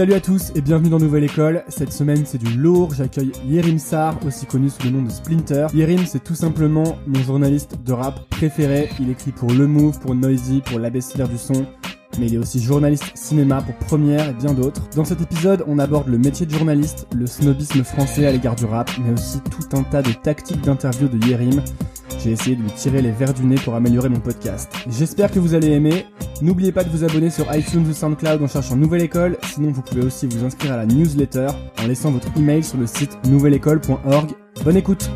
Salut à tous et bienvenue dans Nouvelle École. Cette semaine c'est du lourd, j'accueille Yerim Sar, aussi connu sous le nom de Splinter. Yerim c'est tout simplement mon journaliste de rap préféré. Il écrit pour Le Move, pour Noisy, pour l'ABCDR du son. Mais il est aussi journaliste cinéma pour Première et bien d'autres. Dans cet épisode, on aborde le métier de journaliste, le snobisme français à l'égard du rap, mais aussi tout un tas de tactiques d'interview de Yerim. J'ai essayé de lui tirer les verres du nez pour améliorer mon podcast. J'espère que vous allez aimer. N'oubliez pas de vous abonner sur iTunes ou SoundCloud en cherchant Nouvelle École. Sinon, vous pouvez aussi vous inscrire à la newsletter en laissant votre email sur le site nouvelleécole.org. Bonne écoute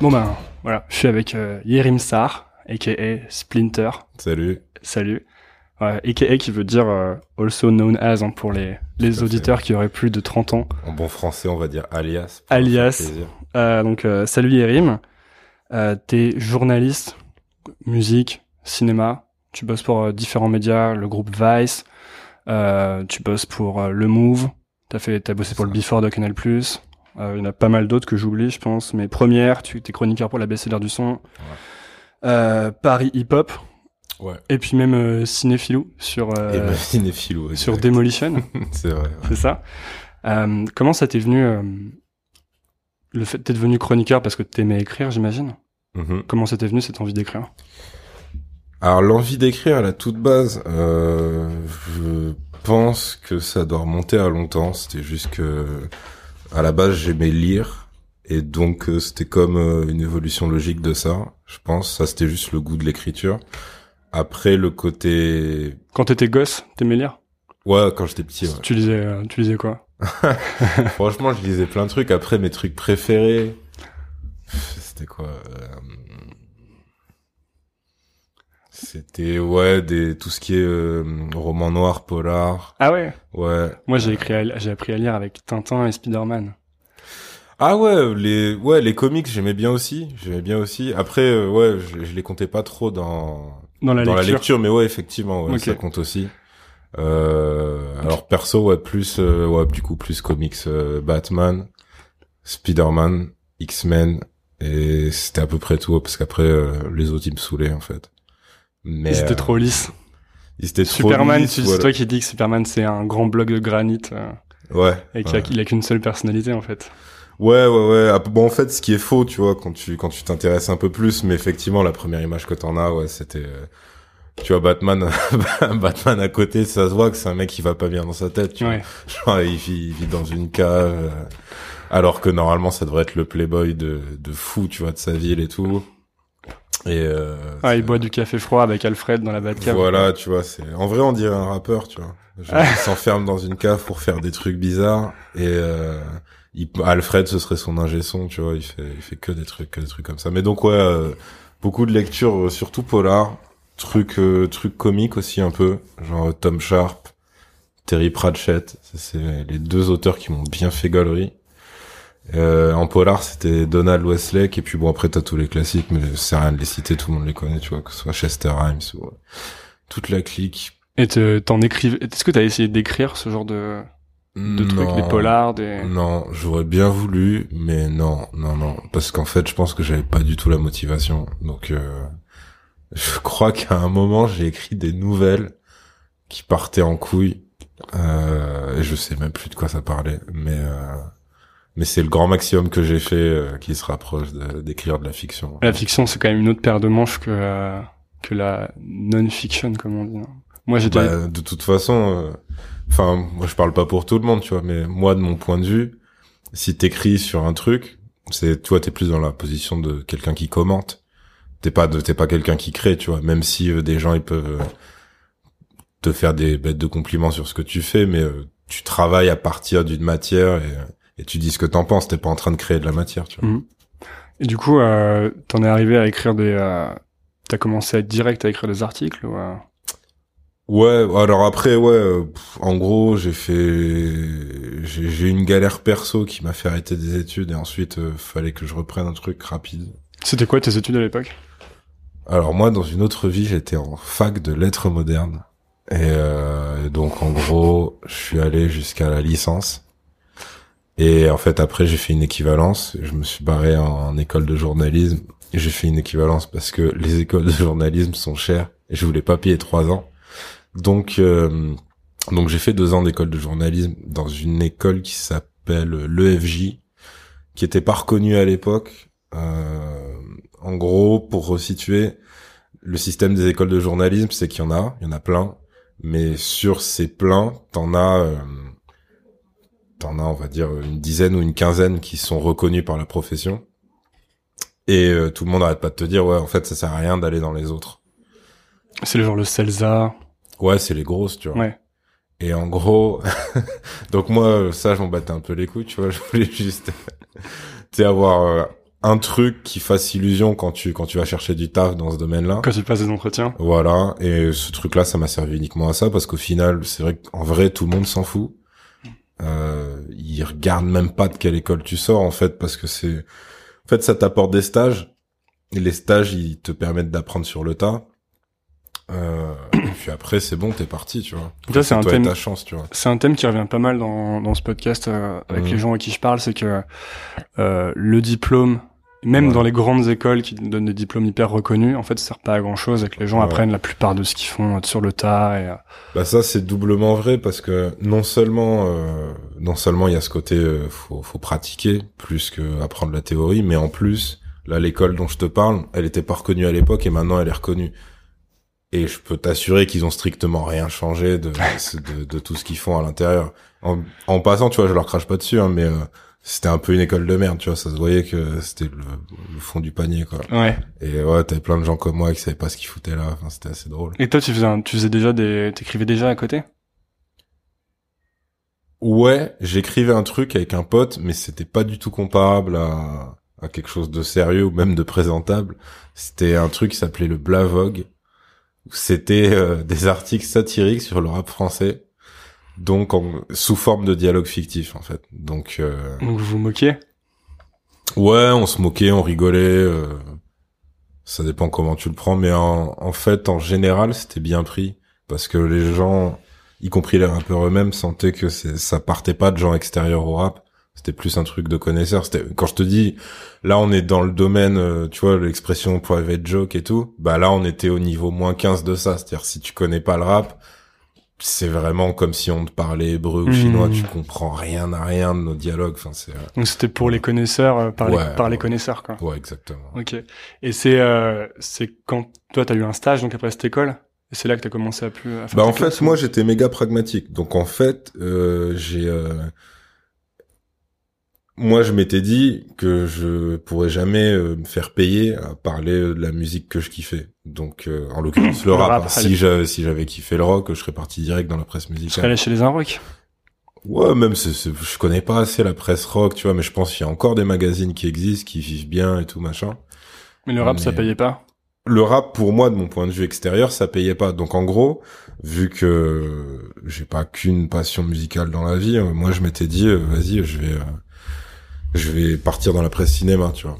Bon ben, voilà, je suis avec euh, Yerim Sar, aka Splinter. Salut. Salut. Ouais, aka qui veut dire euh, also known as hein, pour les, les auditeurs qui auraient plus de 30 ans. En bon français, on va dire alias. Alias. Euh, donc, euh, salut Yerim. Euh, T'es journaliste, musique, cinéma. Tu bosses pour euh, différents médias, le groupe Vice. Euh, tu bosses pour Le Move. T'as fait, t'as bossé pour le Before de Canal+. Euh, Il y en a pas mal d'autres que j'oublie, je pense. Mais première, tu t'es chroniqueur pour la BCDR du son. Euh, Paris Hip Hop. Ouais. Et puis même euh, Cinéphilou sur euh, bah, cinéphilo. sur. Demolition. C'est vrai. ouais. C'est ça. Euh, comment ça t'est venu euh, le fait t'es devenu chroniqueur parce que t'aimais écrire, j'imagine? Mhm. Comment ça t'est venu cette envie d'écrire? Alors l'envie d'écrire à la toute base, euh, je pense que ça doit remonter à longtemps. C'était juste que à la base j'aimais lire et donc euh, c'était comme une évolution logique de ça. Je pense ça c'était juste le goût de l'écriture. Après le côté Quand t'étais gosse, t'aimais lire? Ouais quand j'étais petit. ouais. Tu lisais, euh, tu lisais quoi? Franchement, je lisais plein de trucs. Après, mes trucs préférés, c'était quoi euh, C'était ouais, des tout ce qui est euh, roman noir, polar. Ah ouais? Ouais. Moi j'ai écrit, j'ai appris à lire avec Tintin et Spider-Man. Ah ouais, les ouais les comics, j'aimais bien aussi. J'aimais bien aussi. Après, euh, ouais, je, je les comptais pas trop dans Dans la dans lecture. la lecture, mais ouais, effectivement, ouais, ça compte aussi. Euh, alors perso, ouais, plus, euh, ouais, du coup, plus comics, euh, Batman, Spider-Man, X-Men, et c'était à peu près tout, parce qu'après, euh, les autres, ils me saoulaient, en fait. Mais, Ils étaient euh, trop lisses. ils étaient trop Superman, tu- c'est toi qui dis que Superman c'est un grand bloc de granit euh, Ouais. et qu'il a, qu'il a qu'une seule personnalité en fait. Ouais, ouais, ouais. Ah, Bon, en fait, ce qui est faux, tu vois, quand tu quand tu t'intéresses un peu plus, mais effectivement, la première image que t'en as, ouais, c'était, euh, tu vois, Batman, Batman à côté, ça se voit que c'est un mec qui va pas bien dans sa tête, tu Ouais. vois. Genre, il vit, il vit dans une cave, euh, alors que normalement, ça devrait être le playboy de de fou, tu vois, de sa ville et tout. Et euh, Ah, il boit du café froid avec Alfred dans la Batcave. voilà, tu vois, c'est en vrai on dirait un rappeur, tu vois. Genre, il s'enferme dans une cave pour faire des trucs bizarres et euh, Alfred ce serait son ingé son, tu vois, il fait il fait que des trucs que des trucs comme ça. Mais donc ouais, euh, beaucoup de lectures euh, surtout polar, trucs euh, trucs comiques aussi un peu, genre Tom Sharp, Terry Pratchett, c'est les deux auteurs qui m'ont bien fait galerie. Euh, en polar, c'était Donald Westlake, et puis bon, après, t'as tous les classiques, mais c'est rien de les citer, tout le monde les connaît, tu vois, que ce soit Chester Rhimes ou euh, toute la clique. Et te- t'en écrives. Est-ce que t'as essayé d'écrire ce genre de, de trucs, Non. des polars, des. Non, j'aurais bien voulu, mais non, non, non, parce qu'en fait, je pense que j'avais pas du tout la motivation. Donc, euh, je crois qu'à un moment, j'ai écrit des nouvelles qui partaient en couille. Euh, et je sais même plus de quoi ça parlait, mais euh, mais c'est le grand maximum que j'ai fait euh, qui se rapproche d'écrire de la fiction. La fiction, c'est quand même une autre paire de manches que euh, que la non-fiction, comme on dit. hein. Moi, j'étais. Bah, de toute façon, euh, enfin, moi je parle pas pour tout le monde, tu vois, mais moi de mon point de vue, si t'écris sur un truc, c'est, tu vois, t'es plus dans la position de quelqu'un qui commente. T'es pas, t'es pas quelqu'un qui crée, tu vois. Même si euh, des gens ils peuvent euh, te faire des bêtes de compliments sur ce que tu fais, mais euh, tu travailles à partir d'une matière et, euh, et tu dis ce que t'en penses. T'es pas en train de créer de la matière, tu vois. Mhm. Et du coup, euh, t'en es arrivé à écrire des. Euh... T'as commencé à être direct à écrire des articles ou euh, Ouais, alors après, ouais, euh, pff, en gros, j'ai fait, j'ai eu une galère perso qui m'a fait arrêter des études et ensuite, euh, fallait que je reprenne un truc rapide. C'était quoi tes études à l'époque? Alors moi, dans une autre vie, j'étais en fac de lettres modernes et euh, donc en gros, je suis allé jusqu'à la licence et en fait après, j'ai fait une équivalence. Je me suis barré en, en école de journalisme j'ai fait une équivalence parce que les écoles de journalisme sont chères et je voulais pas payer trois ans. Donc, euh, Donc j'ai fait deux ans d'école de journalisme dans une école qui s'appelle l'EFJ, qui était pas reconnue à l'époque. Euh, en gros, pour resituer, le système des écoles de journalisme, c'est qu'il y en a, il y en a plein, mais sur ces pleins, t'en as, euh, t'en as, on va dire, une dizaine ou une quinzaine qui sont reconnus par la profession. Et euh, tout le monde arrête pas de te dire, ouais, en fait, ça sert à rien d'aller dans les autres. C'est le genre le CELSA. Ouais, c'est les grosses, tu vois. Ouais. Et en gros, donc moi, ça, je m'en battais un peu les couilles, tu vois. Je voulais juste, tu sais, avoir euh, un truc qui fasse illusion quand tu quand tu vas chercher du taf dans ce domaine-là. Quand tu passes des entretiens. Voilà. Et ce truc-là, ça m'a servi uniquement à ça parce qu'au final, c'est vrai qu'en vrai, tout le monde s'en fout. Euh, ils regardent même pas de quelle école tu sors en fait parce que c'est, en fait, ça t'apporte des stages. Et les stages, ils te permettent d'apprendre sur le tas. Euh, et puis après, c'est bon, t'es parti, tu vois. Ça, c'est un toi thème- ta chance, tu vois. C'est un thème qui revient pas mal dans, dans ce podcast euh, avec Mhm. les gens à qui je parle, c'est que euh, le diplôme, même Ouais. dans les grandes écoles qui donnent des diplômes hyper reconnus, en fait, ça sert pas à grand chose et que les gens Ouais. apprennent la plupart de ce qu'ils font sur le tas. Et, euh, Bah ça c'est doublement vrai parce que non seulement euh, non seulement il y a ce côté euh, faut faut pratiquer plus que apprendre la théorie mais en plus là l'école dont je te parle elle était pas reconnue à l'époque et maintenant elle est reconnue et je peux t'assurer qu'ils ont strictement rien changé de de, de tout ce qu'ils font à l'intérieur en, en passant tu vois je leur crache pas dessus hein, mais euh, c'était un peu une école de merde tu vois ça se voyait que c'était le, le fond du panier quoi ouais. et ouais t'avais plein de gens comme moi qui savaient pas ce qu'ils foutaient là enfin c'était assez drôle Et toi, tu faisais, un- tu faisais déjà des, t'écrivais déjà à côté? Ouais, j'écrivais un truc avec un pote, mais c'était pas du tout comparable à, à quelque chose de sérieux ou même de présentable. C'était un truc qui s'appelait le Blavog. C'était euh, des articles satiriques sur le rap français, donc en, sous forme de dialogue fictif en fait. Donc euh, Donc vous vous moquiez? Ouais, on se moquait, on rigolait. euh, ça dépend comment tu le prends, mais en, en fait, en général, c'était bien pris parce que les gens, y compris les rappeurs eux-mêmes, sentaient que ça partait pas de gens extérieurs au rap. C'était plus un truc de connaisseurs. C'était, quand je te dis, là, on est dans le domaine, euh, tu vois, l'expression private joke et tout. Bah là, on était au niveau moins 15 de ça. C'est-à-dire, si tu connais pas le rap, c'est vraiment comme si on te parlait hébreu ou Mmh. chinois. Tu comprends rien à rien de nos dialogues. Enfin, c'est, euh, Donc c'était pour les connaisseurs, euh, par, Ouais, les, par les connaisseurs, quoi. ouais, exactement. Ok. Et c'est, euh, c'est quand toi, t'as eu un stage, donc après cette école, et c'est là que t'as commencé à plus. À faire Bah en fait, moi j'étais méga pragmatique. Donc en fait, euh, j'ai euh, moi je m'étais dit que je pourrais jamais euh, me faire payer à parler euh, de la musique que je kiffais. Donc euh, en l'occurrence le, Le rap. rap, hein. Si j'avais si j'avais kiffé le rock, je serais parti direct dans la presse Tu serais musicale. allé chez les Inrocks Ouais, même je connais pas assez la presse rock, tu vois, mais je pense qu'il y a encore des magazines qui existent, qui vivent bien et tout machin. Mais le rap, ça payait pas. le rap pour moi de mon point de vue extérieur ça payait pas donc en gros vu que j'ai pas qu'une passion musicale dans la vie euh, moi je m'étais dit euh, vas-y je vais je vais partir dans la presse cinéma tu vois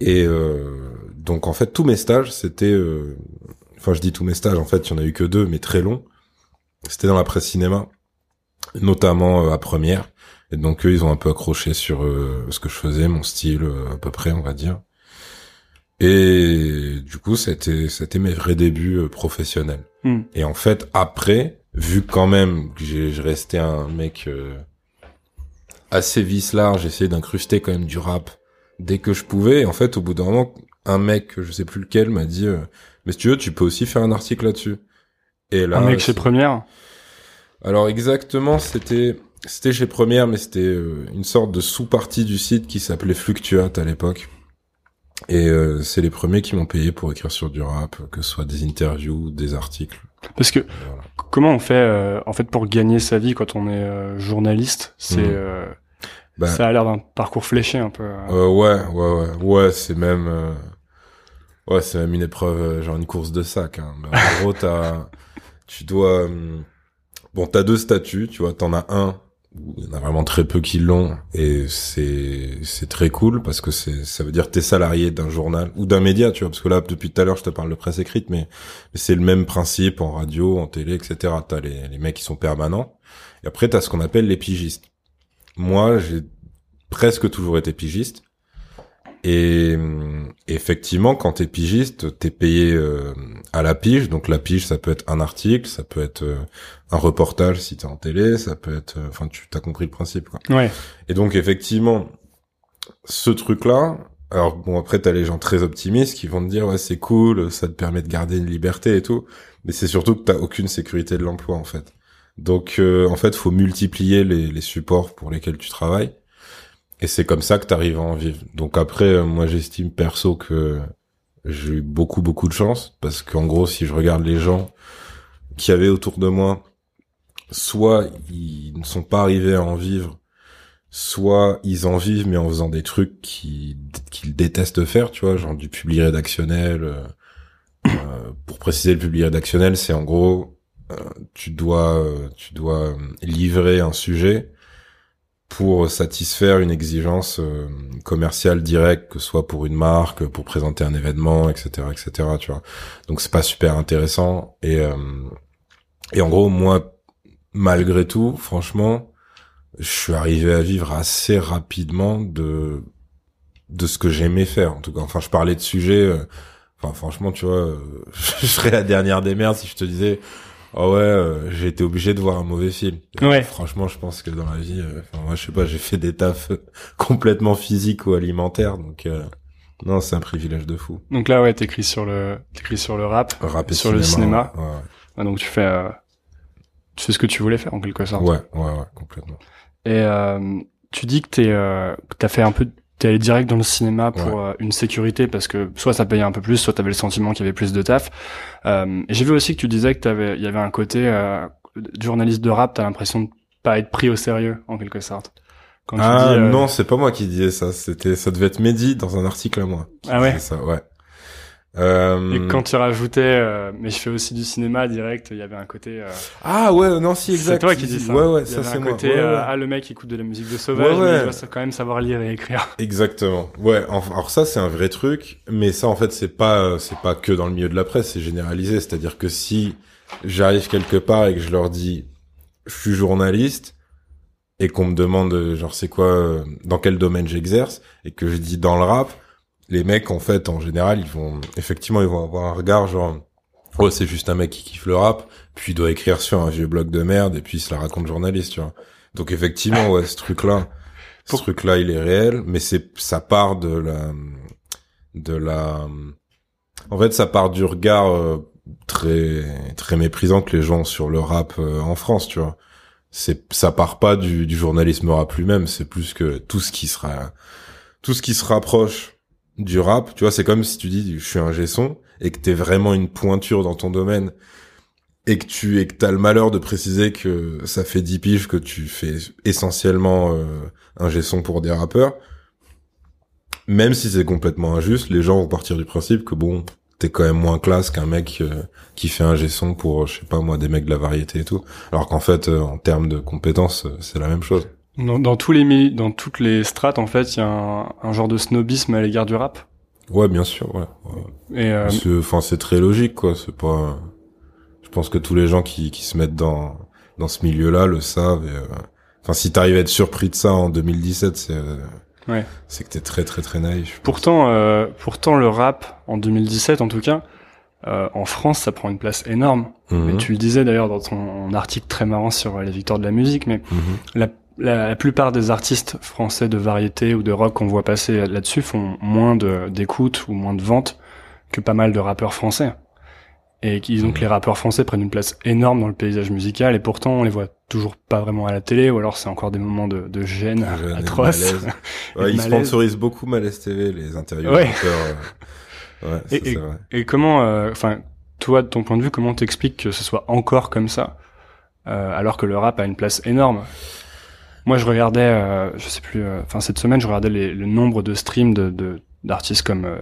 et euh, donc en fait tous mes stages c'était euh, enfin je dis tous mes stages en fait il y en a eu que deux mais très longs c'était dans la presse cinéma notamment euh, à première et donc eux ils ont un peu accroché sur euh, ce que je faisais mon style euh, à peu près on va dire et du coup, c'était c'était mes vrais débuts euh, professionnels. Hmm. Et en fait, après, vu quand même que j'ai je restais un mec euh, assez vis large, j'essayais d'incruster quand même du rap dès que je pouvais. Et en fait, au bout d'un moment, un mec, je sais plus lequel, m'a dit euh, "Mais si tu veux, tu peux aussi faire un article là-dessus." Et là, un mec chez Première? alors exactement, c'était c'était chez Première, mais c'était euh, une sorte de sous-partie du site qui s'appelait Fluctuate à l'époque. Et euh, c'est les premiers qui m'ont payé pour écrire sur du rap, que ce soit des interviews, des articles. Parce que voilà. comment on fait, euh, en fait, pour gagner sa vie quand on est euh, journaliste? C'est, Mhm. Bah, ça a l'air d'un parcours fléché un peu. euh. euh, ouais, ouais, ouais, ouais, c'est même, euh, ouais, c'est même une épreuve, euh, genre une course de sac. Hein. En gros, t'as, tu dois, bon, t'as deux statuts, tu vois, t'en as un où il y en a vraiment très peu qui l'ont et c'est c'est très cool parce que c'est ça veut dire t'es salarié d'un journal ou d'un média, tu vois, parce que là depuis tout à l'heure je te parle de presse écrite, mais, mais c'est le même principe en radio, en télé, etc. T'as les les mecs qui sont permanents et après t'as ce qu'on appelle les pigistes. Moi, j'ai presque toujours été pigiste. Et hum, effectivement, quand t'es pigiste, t'es payé euh, à la pige. Donc la pige, ça peut être un article, ça peut être euh, un reportage si t'es en télé, ça peut être, euh, enfin, tu t'as compris le principe, quoi. Ouais. Et donc effectivement, ce truc-là. Alors bon, après t'as les gens très optimistes qui vont te dire ouais c'est cool, ça te permet de garder une liberté et tout, mais c'est surtout que t'as aucune sécurité de l'emploi en fait. Donc en fait, faut multiplier les, les supports pour lesquels tu travailles. Et c'est comme ça que tu arrives à en vivre. Donc après, euh, moi j'estime perso que j'ai eu beaucoup beaucoup de chance parce qu'en gros, si je regarde les gens qui avaient autour de moi, soit ils ne sont pas arrivés à en vivre, soit ils en vivent mais en faisant des trucs qu'ils détestent faire, tu vois, genre du public rédactionnel. Euh, euh pour préciser, le public rédactionnel, c'est en gros, euh, tu dois tu dois livrer un sujet pour satisfaire une exigence euh, commerciale directe, que ce soit pour une marque, pour présenter un événement, etc., etc. Tu vois. Donc c'est pas super intéressant. Et euh, et en gros, moi, malgré tout, franchement, je suis arrivé à vivre assez rapidement de de ce que j'aimais faire. En tout cas, enfin, je parlais de sujets. Euh, enfin, franchement, tu vois, je serais la dernière des merdes si je te disais ah ouais, euh, j'ai été obligé de voir un mauvais film. Ouais. Franchement, je pense que dans la vie, euh, enfin, moi, je sais pas, j'ai fait des tafs complètement physiques ou alimentaires, donc euh, non, c'est un privilège de fou. Donc là, ouais, t'écris sur le, t'écris sur le rap, rap et sur cinéma, le cinéma. Ouais, ouais. Ah, donc tu fais, tu fais ce que tu voulais faire en quelque sorte. Ouais, ouais, ouais, complètement. Et tu dis que t'es, que t'as fait un peu t'es allé direct dans le cinéma pour Ouais. euh, une sécurité parce que soit ça payait un peu plus, soit t'avais le sentiment qu'il y avait plus de taf. Euh, j'ai vu aussi que tu disais que t'avais, il y avait un côté euh, journaliste de rap, t'as l'impression de pas être pris au sérieux en quelque sorte. Quand tu Ah dis, euh, non, c'est pas moi qui disais ça. C'était, ça devait être Mehdi dans un article à moi. Ah ouais? ça, ouais. Euh, Et quand tu rajoutais, euh, mais je fais aussi du cinéma direct, il y avait un côté. euh, Ah ouais, non, si, exact. c'est toi qui dis ça. Ouais, ouais, Il y ça c'est moi. côté, Ouais, ouais. ah le mec écoute de la musique de sauvage, Ouais, mais il doit quand même savoir lire et écrire. Exactement. Ouais. Alors ça, c'est un vrai truc, mais ça, en fait, c'est pas, c'est pas que dans le milieu de la presse, c'est généralisé. C'est-à-dire que si j'arrive quelque part et que je leur dis, je suis journaliste, et qu'on me demande, genre, c'est quoi, dans quel domaine j'exerce, et que je dis dans le rap, les mecs, en fait, en général, ils vont, effectivement, ils vont avoir un regard genre, oh, c'est juste un mec qui kiffe le rap, puis il doit écrire sur un vieux blog de merde, et puis il se la raconte journaliste, tu vois. Donc effectivement, ouais, ce truc-là, ce Pour- truc-là, il est réel, mais c'est, ça part de la, de la, en fait, ça part du regard euh, très, très méprisant que les gens ont sur le rap euh, en France, tu vois. C'est, ça part pas du, du journalisme rap lui-même, c'est plus que tout ce qui sera, tout ce qui se rapproche du rap, tu vois, c'est comme si tu dis, je suis un gesson, et que t'es vraiment une pointure dans ton domaine, et que tu, et que t'as le malheur de préciser que ça fait 10 piges que tu fais essentiellement euh, un gesson pour des rappeurs, même si c'est complètement injuste, les gens vont partir du principe que bon, t'es quand même moins classe qu'un mec euh, qui fait un gesson pour, je sais pas moi, des mecs de la variété et tout. Alors qu'en fait, euh, en termes de compétences, c'est la même chose. Dans, dans tous les dans toutes les strates, en fait, il y a un, un genre de snobisme à l'égard du rap. Ouais, bien sûr, ouais. ouais. Et euh, C'est- Enfin, c'est très logique, quoi. C'est pas. Je pense que tous les gens qui, qui se mettent dans dans ce milieu-là le savent. et, euh, Enfin, si t'arrives à être surpris de ça en 2017, c'est euh, Ouais. c'est que t'es très très très naïf. pourtant, euh, pourtant, le rap en 2017, en tout cas, euh, en France, ça prend une place énorme. Mhm. Mais tu le disais d'ailleurs dans ton article très marrant sur euh, les victoires de la musique, mais Mhm. la, la, la plupart des artistes français de variété ou de rock qu'on voit passer là-dessus font moins de- d'écoute ou moins de ventes que pas mal de rappeurs français. Et qui, donc Mhm. les rappeurs français prennent une place énorme dans le paysage musical et pourtant on les voit toujours pas vraiment à la télé ou alors c'est encore des moments de, de gêne Jeune Ouais, de ils sponsorisent beaucoup Malaise TV, les interviews Ouais. rappeurs, euh. Ouais, ça, Et- c'est vrai. Et comment, euh, enfin, toi, de ton point de vue, comment t'expliques que ce soit encore comme ça, euh, alors que le rap a une place énorme? Moi, je regardais, euh, je sais plus, euh, enfin cette semaine, je regardais les, le nombre de streams de de- d'artistes comme euh,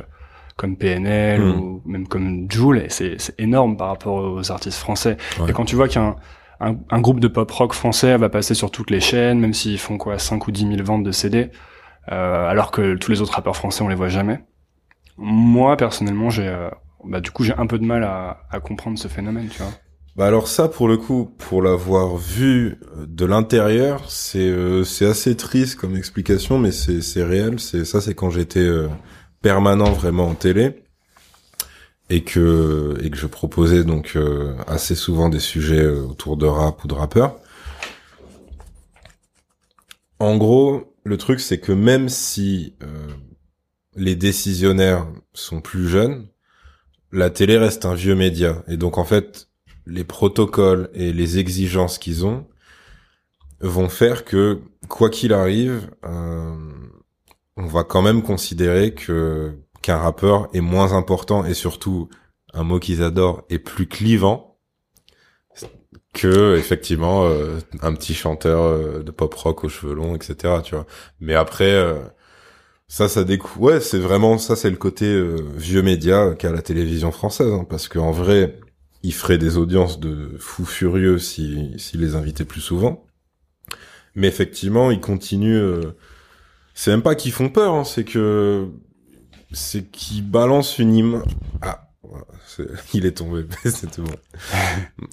comme PNL Mm. ou même comme Joule, et c'est c'est énorme par rapport aux artistes français. Ouais. Et quand tu vois qu'un un, un groupe de pop rock français va passer sur toutes les chaînes, même s'ils font quoi 5 ou 10 000 ventes de CD, euh, alors que tous les autres rappeurs français on les voit jamais. Moi personnellement j'ai, euh, bah du coup j'ai un peu de mal à, à comprendre ce phénomène, tu vois. Bah alors ça, pour le coup, pour l'avoir vu euh, de l'intérieur, c'est euh, c'est assez triste comme explication, mais c'est c'est réel. C'est ça, c'est quand j'étais euh, permanent vraiment en télé et que et que je proposais donc assez souvent des sujets autour de rap ou de rappeurs. En gros, le truc c'est que même si les décisionnaires sont plus jeunes, la télé reste un vieux média et donc en fait les protocoles et les exigences qu'ils ont vont faire que quoi qu'il arrive, euh, on va quand même considérer que qu'un rappeur est moins important et surtout un mot qu'ils adorent est plus clivant que effectivement euh, un petit chanteur euh, de pop rock aux cheveux longs, etc. Tu vois. Mais après, ça, ça découvre. Ouais, c'est vraiment ça, c'est le côté vieux média qu'a la télévision française, hein, parce qu'en vrai, il ferait des audiences de fous furieux si s'il les invitait plus souvent. Mais effectivement, ils continuent. Euh, c'est même pas qu'ils font peur, hein, c'est que c'est qu'ils balancent une image. Ah, il est tombé, c'est tout bon.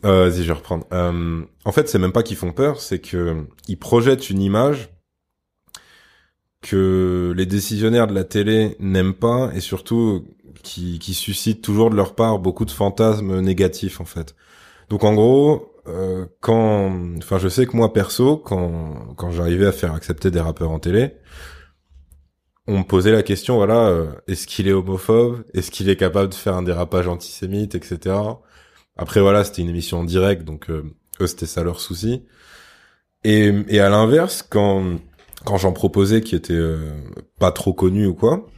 euh, Vas-y, je vais reprendre. Euh, en fait, c'est même pas qu'ils font peur, c'est que ils projettent une image que les décisionnaires de la télé n'aiment pas et surtout qui, qui suscitent toujours de leur part beaucoup de fantasmes négatifs en fait. Donc en gros, euh, quand, enfin je sais que moi perso, quand quand j'arrivais à faire accepter des rappeurs en télé, on me posait la question, voilà, euh, est-ce qu'il est homophobe, est-ce qu'il est capable de faire un dérapage antisémite, etc. Après voilà, c'était une émission en direct, donc euh, eux c'était ça leur souci. Et, et à l'inverse, quand quand j'en proposais qui étaient pas trop connus ou quoi, euh,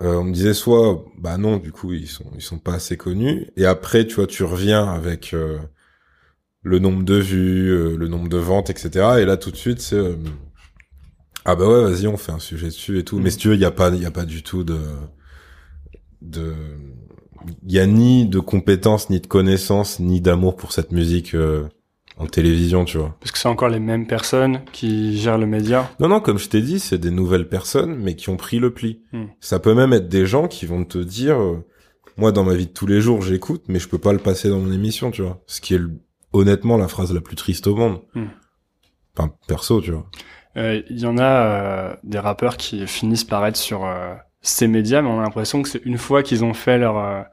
on me disait soit bah non du coup ils sont ils sont pas assez connus et après tu vois tu reviens avec euh, le nombre de vues euh, le nombre de ventes etc et là tout de suite c'est ah bah ouais vas-y on fait un sujet dessus et tout. Mais si tu veux il y a pas il y a pas du tout de de il y a ni de compétences ni de connaissances ni d'amour pour cette musique en télévision, tu vois. Parce que c'est encore les mêmes personnes qui gèrent le média. Non, non, comme je t'ai dit, c'est des nouvelles personnes, mais qui ont pris le pli. Hmm. Ça peut même être des gens qui vont te dire, euh, moi, dans ma vie de tous les jours, j'écoute, mais je peux pas le passer dans mon émission, tu vois. Ce qui est honnêtement la phrase la plus triste au monde. Hmm. Enfin, perso, tu vois. Euh, il y en a euh, des rappeurs qui finissent par être sur ces médias, mais on a l'impression que c'est une fois qu'ils ont fait leur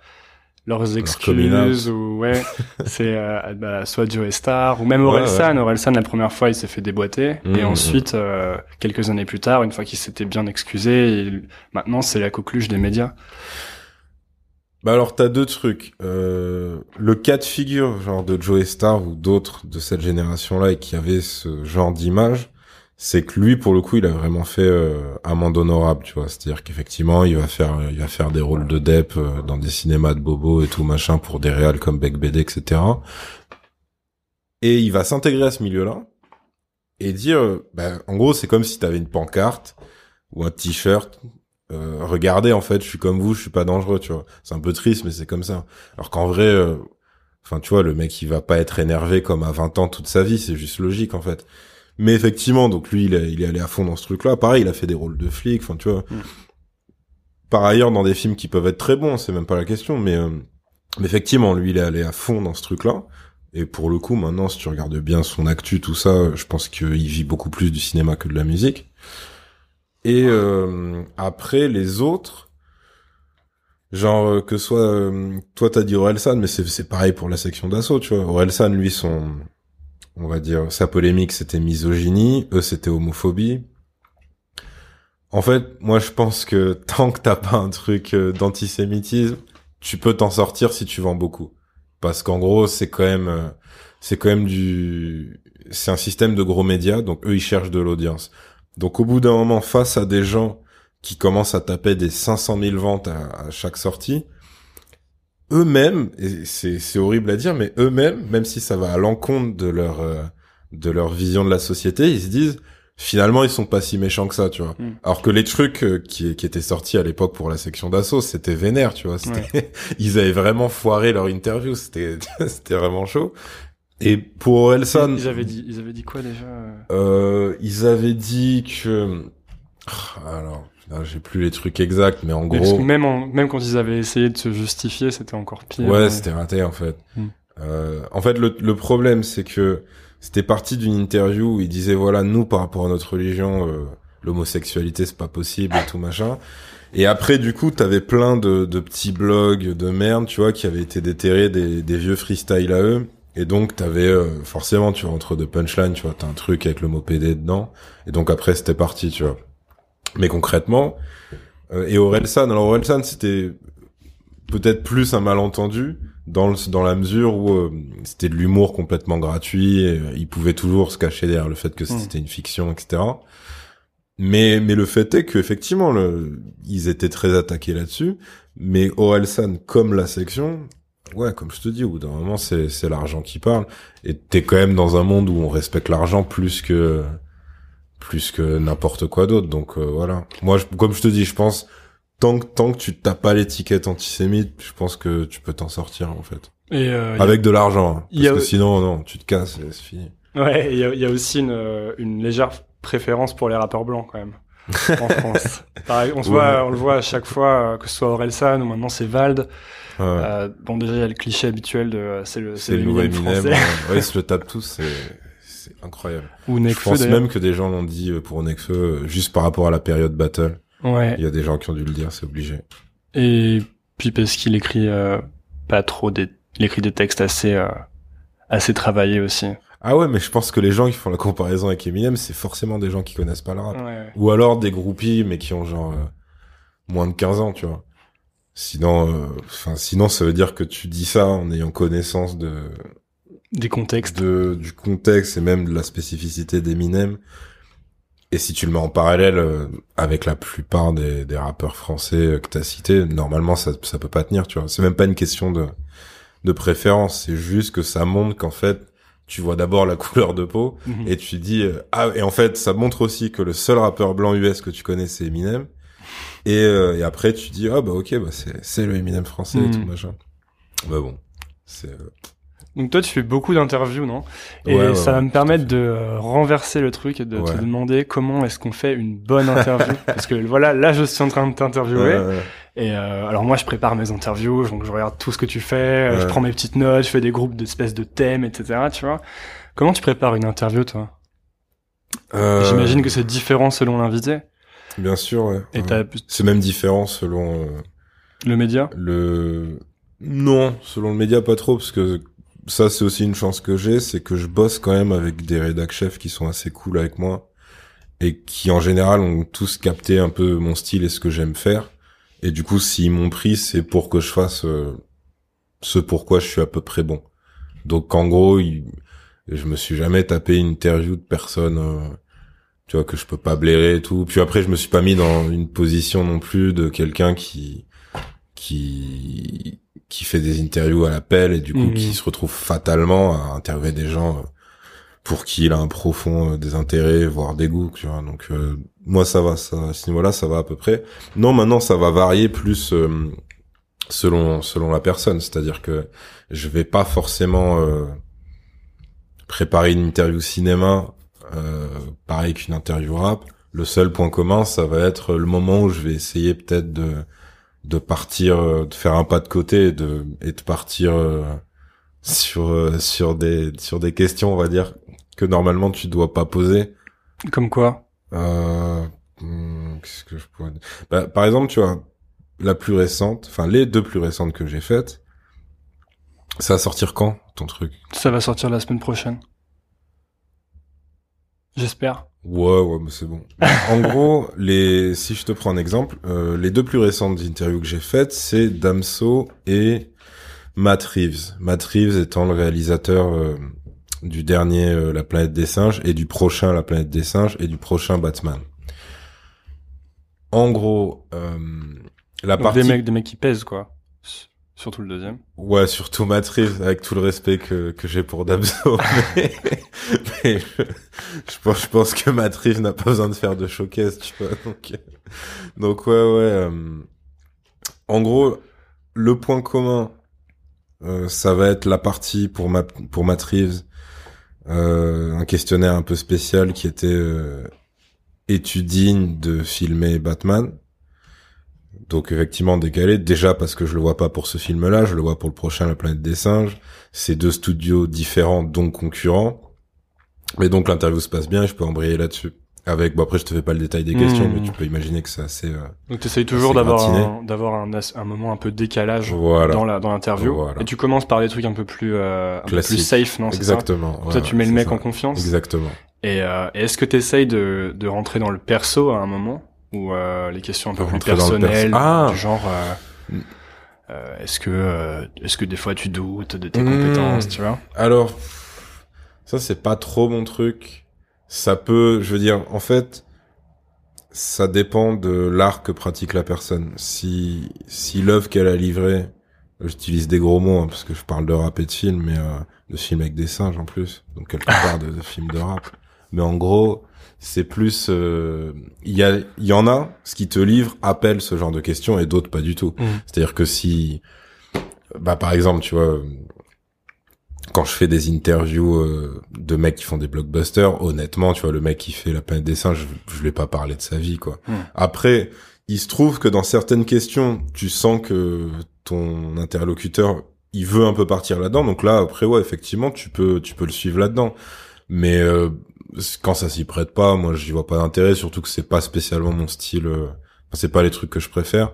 leurs excuses ou ouais c'est euh, bah, soit Joe Star ou même Orelsan. ouais, Orelsan la première fois il s'est fait déboîter. Et mmh, ensuite euh, quelques années plus tard une fois qu'il s'était bien excusé maintenant c'est la coqueluche des médias. Bah alors t'as deux trucs. Euh, le cas de figure genre de Joe Star ou d'autres de cette génération là et qui avaient ce genre d'image c'est que lui pour le coup il a vraiment fait euh, amende honorable tu vois. C'est-à-dire qu'effectivement il va faire il va faire des rôles de dep euh, dans des cinémas de bobo et tout machin pour des réals comme Beck BD etc et il va s'intégrer à ce milieu-là et dire ben, en gros c'est comme si t'avais une pancarte ou un t-shirt euh, regardez en fait je suis comme vous je suis pas dangereux tu vois. C'est un peu triste mais c'est comme ça. Alors qu'en vrai euh, enfin tu vois le mec il va pas être énervé comme à 20 ans toute sa vie c'est juste logique en fait mais effectivement, donc lui, il, est allé à fond dans ce truc-là. Pareil, il a fait des rôles de flic, enfin, tu vois. Mm. Par ailleurs, dans des films qui peuvent être très bons, c'est même pas la question, mais, euh, mais effectivement, lui, il est allé à fond dans ce truc-là. Et pour le coup, maintenant, si tu regardes bien son actu, tout ça, je pense qu'il vit beaucoup plus du cinéma que de la musique. Et euh, après, les autres, genre euh, que soit euh, toi t'as dit Orelsan, mais c'est pareil pour la section d'assaut, tu vois. Orelsan, lui, son on va dire, sa polémique c'était misogynie, eux c'était homophobie. En fait, moi je pense que tant que t'as pas un truc euh, d'antisémitisme, tu peux t'en sortir si tu vends beaucoup. Parce qu'en gros, c'est quand même, euh, c'est quand même du, c'est un système de gros médias, donc eux ils cherchent de l'audience. Donc au bout d'un moment, face à des gens qui commencent à taper des 500 000 ventes à chaque sortie, eux-mêmes, et c'est horrible à dire, mais eux-mêmes, même si ça va à l'encontre de leur euh, de leur vision de la société, ils se disent finalement ils sont pas si méchants que ça, tu vois. Hmm. Alors que les trucs euh, qui, qui étaient sortis à l'époque pour la section d'assaut, c'était vénère, tu vois. ils avaient vraiment foiré leur interview, c'était c'était vraiment chaud. Et pour Elson, ils avaient dit ils avaient dit quoi déjà? euh, Ils avaient dit que alors j'ai plus les trucs exacts, mais en gros. même, même quand ils avaient essayé de se justifier, c'était encore pire. Ouais, c'était raté en fait. Hmm. Euh, en fait, le, le problème, c'est que c'était parti d'une interview où il disait voilà, nous, par rapport à notre religion, euh, l'homosexualité, c'est pas possible et tout machin. Et après, du coup, t'avais plein de, de petits blogs de merde, tu vois, qui avaient été déterrés des, des vieux freestyles à eux. Et donc, t'avais euh, forcément, tu vois, entre deux punchlines, tu vois, t'as un truc avec le mot PD dedans. Et donc après, c'était parti, tu vois. Mais concrètement, euh, et Orelsan, alors Orelsan, c'était peut-être plus un malentendu dans le, dans la mesure où euh, c'était de l'humour complètement gratuit. Et, il pouvait toujours se cacher derrière le fait que Hmm. c'était une fiction, etc. Mais mais le fait est qu'effectivement, le, ils étaient très attaqués là-dessus. Mais Orelsan, comme la section, ouais, comme je te dis, au bout d'un moment, c'est c'est l'argent qui parle. Et t'es quand même dans un monde où on respecte l'argent plus que plus que n'importe quoi d'autre. Donc euh, voilà. Moi, je- comme je te dis, je pense tant que tant que tu t'as pas l'étiquette antisémite, je pense que tu peux t'en sortir en fait. Et euh, Avec de l'argent, hein. parce a- que sinon non, tu te casses c'est fini. Ouais, il y y a aussi une, euh, une légère préférence pour les rappeurs blancs quand même en France. Pareil, on se Ouais. voit, on le voit à chaque fois, euh, que ce soit Orelsan ou maintenant c'est Vald. Ouais. Euh, bon, déjà il y a le cliché habituel de euh, c'est le c'est le nouveau Eminem français. Ouais, ils se le tapent tous, c'est incroyable. ou Je Nekfeu pense d'ailleurs. même que des gens l'ont dit euh, pour Nekfeu, euh, juste par rapport à la période battle. Ouais. Il y a des gens qui ont dû le dire, c'est obligé. Et puis parce qu'il écrit euh, pas trop des, il écrit des textes assez euh, assez travaillés aussi. Ah ouais, mais je pense que les gens qui font la comparaison avec Eminem, c'est forcément des gens qui connaissent pas le rap. Ouais. Ou alors des groupies, mais qui ont genre euh, moins de 15 ans, tu vois. Sinon, euh, enfin, sinon, ça veut dire que tu dis ça en ayant connaissance de, Des contextes. de du contexte et même de la spécificité d'Eminem. Et si tu le mets en parallèle euh, avec la plupart des, des rappeurs français euh, que t'as cités, normalement, ça, ça peut pas tenir, tu vois. C'est même pas une question de, de préférence, c'est juste que ça montre qu'en fait, tu vois d'abord la couleur de peau, Mhm. et tu dis euh, ah et en fait ça montre aussi que le seul rappeur blanc US que tu connais c'est Eminem et, euh, et après tu dis ah bah ok bah c'est c'est le Eminem français et Mhm. tout machin bah bon c'est euh, Donc toi, tu fais beaucoup d'interviews, non? Et Ouais, ouais, ça va ouais, me permettre de euh, renverser le truc et de te demander comment est-ce qu'on fait une bonne interview. Parce que voilà, là, je suis en train de t'interviewer. ouais, ouais. Et euh, alors moi, je prépare mes interviews, donc je regarde tout ce que tu fais, euh, je prends mes petites notes, je fais des groupes d'espèces de thèmes, etc. Tu vois Comment tu prépares une interview, toi? Euh, J'imagine que c'est différent selon l'invité. bien sûr ouais, Et c'est même différent selon euh, le média? le non selon le média pas trop parce que ça c'est aussi une chance que j'ai c'est que je bosse quand même avec des rédac chefs qui sont assez cool avec moi et qui en général ont tous capté un peu mon style et ce que j'aime faire. Et du coup s'ils m'ont pris c'est pour que je fasse euh, ce pourquoi je suis à peu près bon. Donc en gros je me suis jamais tapé une interview de personne euh, tu vois que je peux pas blairer et tout. Puis après je me suis pas mis dans une position non plus de quelqu'un qui qui qui fait des interviews à l'appel et du coup Mhm. qui se retrouve fatalement à interviewer des gens euh, pour qui il a un profond euh, désintérêt voire dégoût tu vois. Donc euh, moi ça va ça à ce niveau-là ça va à peu près. Non maintenant ça va varier plus euh, selon selon la personne. C'est-à-dire que je vais pas forcément euh, préparer une interview cinéma euh, pareil qu'une interview rap. Le seul point commun ça va être le moment où je vais essayer peut-être de de partir euh, de faire un pas de côté et de et de partir euh, sur euh, sur des sur des questions on va dire que normalement tu dois pas poser Comme quoi euh, hmm, qu'est-ce que je pourrais dire? Bah, par exemple tu vois la plus récente enfin les deux plus récentes que j'ai faites ça va sortir quand ton truc? Ça va sortir la semaine prochaine. J'espère. Ouais, ouais, mais c'est bon. en gros, les, si je te prends un exemple, euh, les deux plus récentes interviews que j'ai faites, c'est Damso et Matt Reeves. Matt Reeves étant le réalisateur euh, du dernier euh, La planète des singes et du prochain La planète des singes et du prochain Batman. En gros, euh, la Donc partie des mecs, des mecs qui pèsent quoi. Surtout le deuxième. Ouais, surtout Reeves, avec tout le respect que, que j'ai pour Damso. mais je, pense, que Reeves n'a pas besoin de faire de showcase, tu vois. Donc, ouais, ouais. euh, en gros, le point commun, euh, ça va être la partie pour, ma, euh, un questionnaire un peu spécial qui était euh, de filmer Batman donc effectivement décalé, déjà parce que je le vois pas pour ce film-là, je le vois pour le prochain La planète des singes. C'est deux studios différents, donc concurrents. Mais donc l'interview se passe bien et je peux embrayer là-dessus. Avec, bon après je te fais pas le détail des questions, Mmh. mais tu peux imaginer que c'est assez... euh, Donc tu essayes toujours d'avoir un, d'avoir un, moment un peu décalage Voilà. dans la dans l'interview. Voilà. Et tu commences par des trucs un peu plus euh, un peu Classique. plus safe, non ça Exactement. Comme ouais, ça tu mets le mec ça. en confiance. Exactement. Et, euh, et est-ce que tu essayes de, de rentrer dans le perso à un moment ou euh, les questions un peu plus personnelles, perso. Ah du genre euh, euh, est-ce que euh, est-ce que des fois tu doutes de tes Mm. compétences, tu vois? Alors, ça c'est pas trop mon truc. Ça peut, je veux dire, en fait, ça dépend de l'art que pratique la personne. Si si l'œuvre qu'elle a livrée, j'utilise des gros mots hein, parce que je parle de rap et de film, mais euh, de film avec des singes en plus, donc quelque part de, de film de rap. Mais en gros, c'est plus, euh, il y a, il y en a, ce qui te livre appelle ce genre de questions et d'autres pas du tout. Mm. C'est-à-dire que si, bah par exemple, tu vois, quand je fais des interviews euh, de mecs qui font des blockbusters, honnêtement, tu vois, le mec qui fait la planète des singes, je, je vais pas parler de sa vie, quoi. Hmm. Après, il se trouve que dans certaines questions, tu sens que ton interlocuteur, il veut un peu partir là-dedans. Donc là, après, ouais, effectivement, tu peux, tu peux le suivre là-dedans. Mais euh, quand ça s'y prête pas, moi, j'y vois pas d'intérêt. Surtout que c'est pas spécialement mon style. euh, enfin, c'est pas les trucs que je préfère.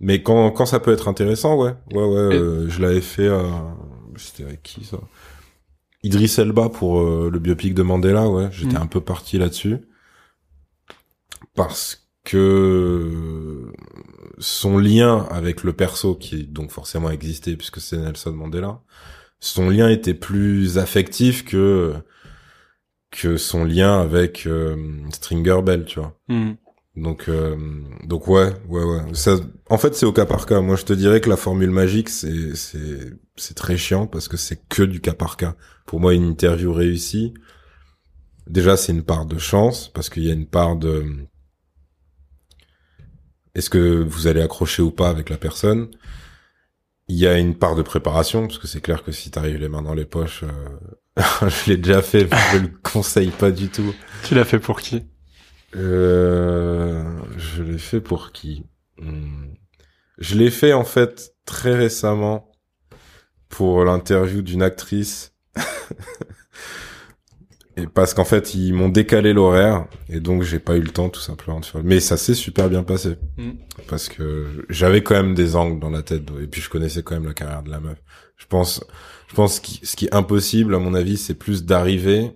Mais quand, quand ça peut être intéressant, ouais, ouais, ouais. Euh, je l'avais fait. à C'était avec qui ça? Idriss Elba pour euh, le biopic de Mandela, ouais. J'étais Mm. un peu parti là-dessus parce que son lien avec le perso, qui donc forcément existé puisque c'est Nelson Mandela, son lien était plus affectif que que son lien avec euh, Stringer Bell, tu vois. Mm. Donc, euh, donc ouais, ouais, ouais. Ça, en fait, c'est au cas par cas. Moi, je te dirais que la formule magique, c'est, c'est, c'est très chiant parce que c'est que du cas par cas. Pour moi, une interview réussie, déjà, c'est une part de chance parce qu'il y a une part de, est-ce que vous allez accrocher ou pas avec la personne? Il y a une part de préparation parce que c'est clair que si t'arrives les mains dans les poches, euh, je l'ai déjà fait, mais je le conseille pas du tout. Tu l'as fait pour qui? Euh, je l'ai fait pour qui? Hmm. Je l'ai fait en fait très récemment pour l'interview d'une actrice. et parce qu'en fait ils m'ont décalé l'horaire et donc j'ai pas eu le temps tout simplement. Mais ça s'est super bien passé Mm. parce que j'avais quand même des angles dans la tête et puis je connaissais quand même la carrière de la meuf. Je pense, je pense que ce qui est impossible à mon avis c'est plus d'arriver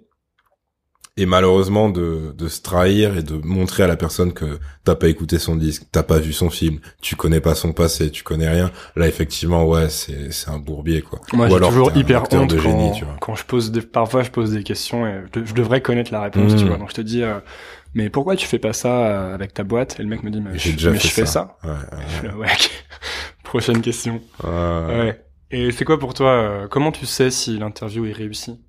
et malheureusement de, de se trahir et de montrer à la personne que t'as pas écouté son disque, t'as pas vu son film, tu connais pas son passé, tu connais rien. Là, effectivement, ouais, c'est, c'est un bourbier, quoi. Moi, j'ai toujours hyper honte de quand, génie, tu vois. quand je pose des, parfois je pose des questions et je, je devrais connaître la réponse, tu vois. Donc je te dis, euh, mais pourquoi tu fais pas ça euh, avec ta boîte? Et le mec me dit, mais, je, mais fais ça. ça. Ouais, Je ouais. Prochaine question. ouais. Ouais. Et c'est quoi pour toi euh, Comment tu sais si l'interview est réussie?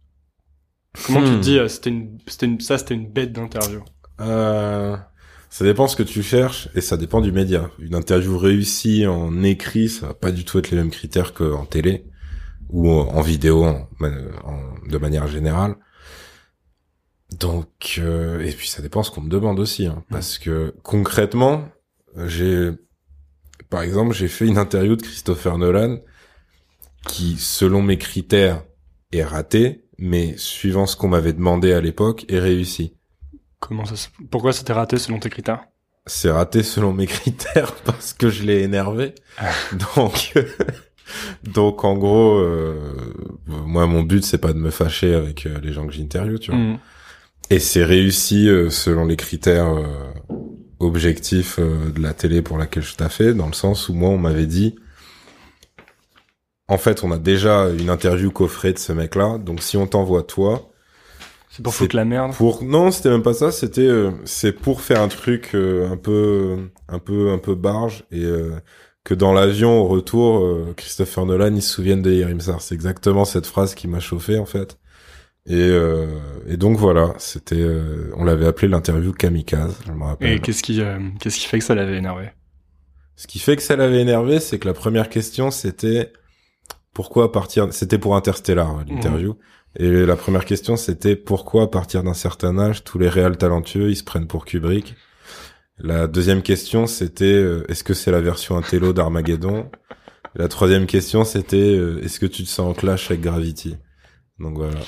Comment tu Hmm. te dis, euh, c'était une, c'était une, ça c'était une bête d'interview? Euh, ça dépend ce que tu cherches et ça dépend du média. Une interview réussie en écrit, ça va pas du tout être les mêmes critères qu'en télé ou en vidéo en- en- de manière générale. Donc, euh, et puis ça dépend ce qu'on me demande aussi, hein, parce que concrètement, j'ai, par exemple, j'ai fait une interview de Christopher Nolan qui, selon mes critères, est raté, mais suivant ce qu'on m'avait demandé à l'époque, est réussi. Comment ça Pourquoi c'était raté selon tes critères? C'est raté selon mes critères parce que je l'ai énervé. Donc, donc en gros, euh, moi mon but c'est pas de me fâcher avec euh, les gens que j'interviewe, tu vois. Mm. Et c'est réussi euh, selon les critères euh, objectifs euh, de la télé pour laquelle je t'ai fait, dans le sens où moi on m'avait dit, en fait on a déjà une interview coffrée de ce mec-là, donc si on t'envoie toi, C'est pour foutre la merde. pour non, c'était même pas ça. C'était euh, c'est pour faire un truc euh, un peu un peu un peu barge et euh, que dans l'avion au retour, euh, Christopher Nolan il se souvienne de Yerim Sar. C'est exactement cette phrase qui m'a chauffé en fait. Et euh, et donc voilà, c'était euh, on l'avait appelé l'interview kamikaze. Je me rappelle. Et qu'est-ce qui, euh, qu'est-ce qui fait que ça l'avait énervé? Ce qui fait que ça l'avait énervé, c'est que la première question c'était pourquoi partir. C'était pour Interstellar l'interview. Et la première question, c'était pourquoi à partir d'un certain âge, tous les réels talentueux, ils se prennent pour Kubrick? La deuxième question, c'était euh, est-ce que c'est la version intello d'Armageddon? La troisième question, c'était euh, est-ce que tu te sens en clash avec Gravity? Donc voilà.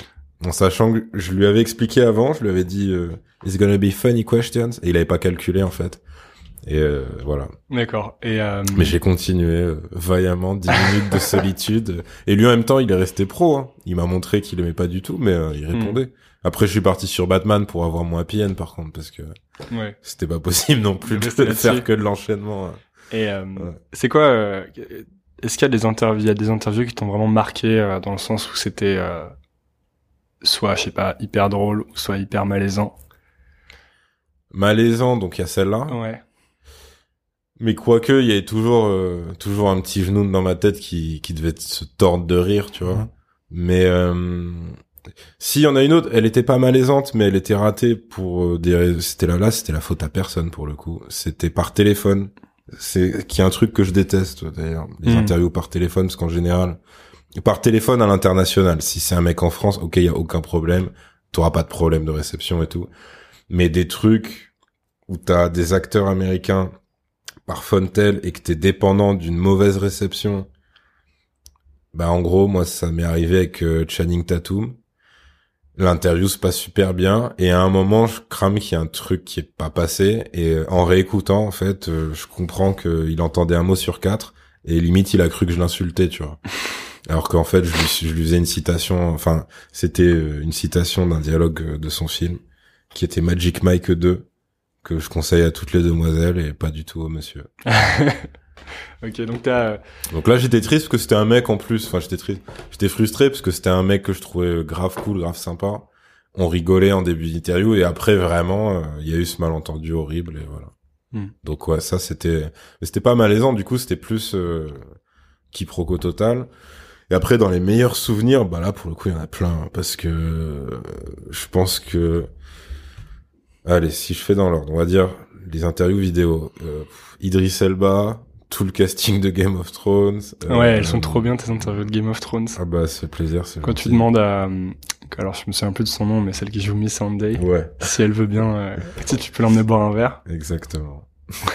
En sachant que je lui avais expliqué avant, je lui avais dit euh, it's gonna be funny questions? Et il avait pas calculé en fait. Et euh, voilà. D'accord. Et euh, Mais j'ai continué euh, vaillamment 10 minutes de solitude. Et lui en même temps, il est resté pro. Hein. Il m'a montré qu'il aimait pas du tout, mais euh, il répondait. Après, je suis parti sur Batman pour avoir mon happy end, par contre, parce que ouais. c'était pas possible non plus de faire que de l'enchaînement. hein. Et euh, Ouais. c'est quoi euh, Est-ce qu'il y a des interviews, il y a des interviews qui t'ont vraiment marqué euh, dans le sens où c'était euh, soit, je sais pas, hyper drôle ou soit hyper malaisant? Malaisant, donc il y a celle-là. Ouais. Mais quoique, il y avait toujours, euh, toujours un petit genou dans ma tête qui, qui devait se tordre de rire, tu vois. Mhm. Mais euh, si, il y en a une autre. Elle était pas malaisante, mais elle était ratée pour euh, des. C'était là, là, c'était la faute à personne pour le coup. C'était par téléphone. C'est qui est un truc que je déteste d'ailleurs, les Mhm. interviews par téléphone, parce qu'en général, par téléphone à l'international. Si c'est un mec en France, ok, il y a aucun problème. T'auras pas de problème de réception et tout. Mais des trucs où t'as des acteurs américains par Fontel et que t'es dépendant d'une mauvaise réception, bah en gros moi ça m'est arrivé avec euh, Channing Tatum. L'interview se passe super bien et à un moment je crame qu'il y a un truc qui est pas passé et euh, en réécoutant en fait euh, je comprends qu'il entendait un mot sur quatre et limite il a cru que je l'insultais tu vois. Alors qu'en fait je lui, je lui faisais une citation, enfin c'était une citation d'un dialogue de son film qui était Magic Mike 2 que je conseille à toutes les demoiselles et pas du tout au monsieur. ok, donc t'as. euh, Donc là, j'étais triste parce que c'était un mec en plus. Enfin, j'étais triste. J'étais frustré parce que c'était un mec que je trouvais grave cool, grave sympa. On rigolait en début d'interview et après, vraiment, euh, il y a eu ce malentendu horrible et voilà. Hmm. Donc ouais, ça c'était, mais c'était pas malaisant. Du coup, c'était plus euh, quiproquo total. Et après, dans les meilleurs souvenirs, bah là, pour le coup, il y en a plein parce que euh, je pense que, allez, si je fais dans l'ordre, on va dire les interviews vidéo. Euh, Idris Elba, tout le casting de Game of Thrones. euh, Ouais, elles sont trop bien tes interviews de Game of Thrones. Ah bah, c'est plaisir. c'est Quand tu demandes à, euh, alors je me souviens plus de son nom, mais celle qui joue Miss Sunday, Ouais, si elle veut bien, euh, tu sais, tu peux l'emmener boire un verre. exactement.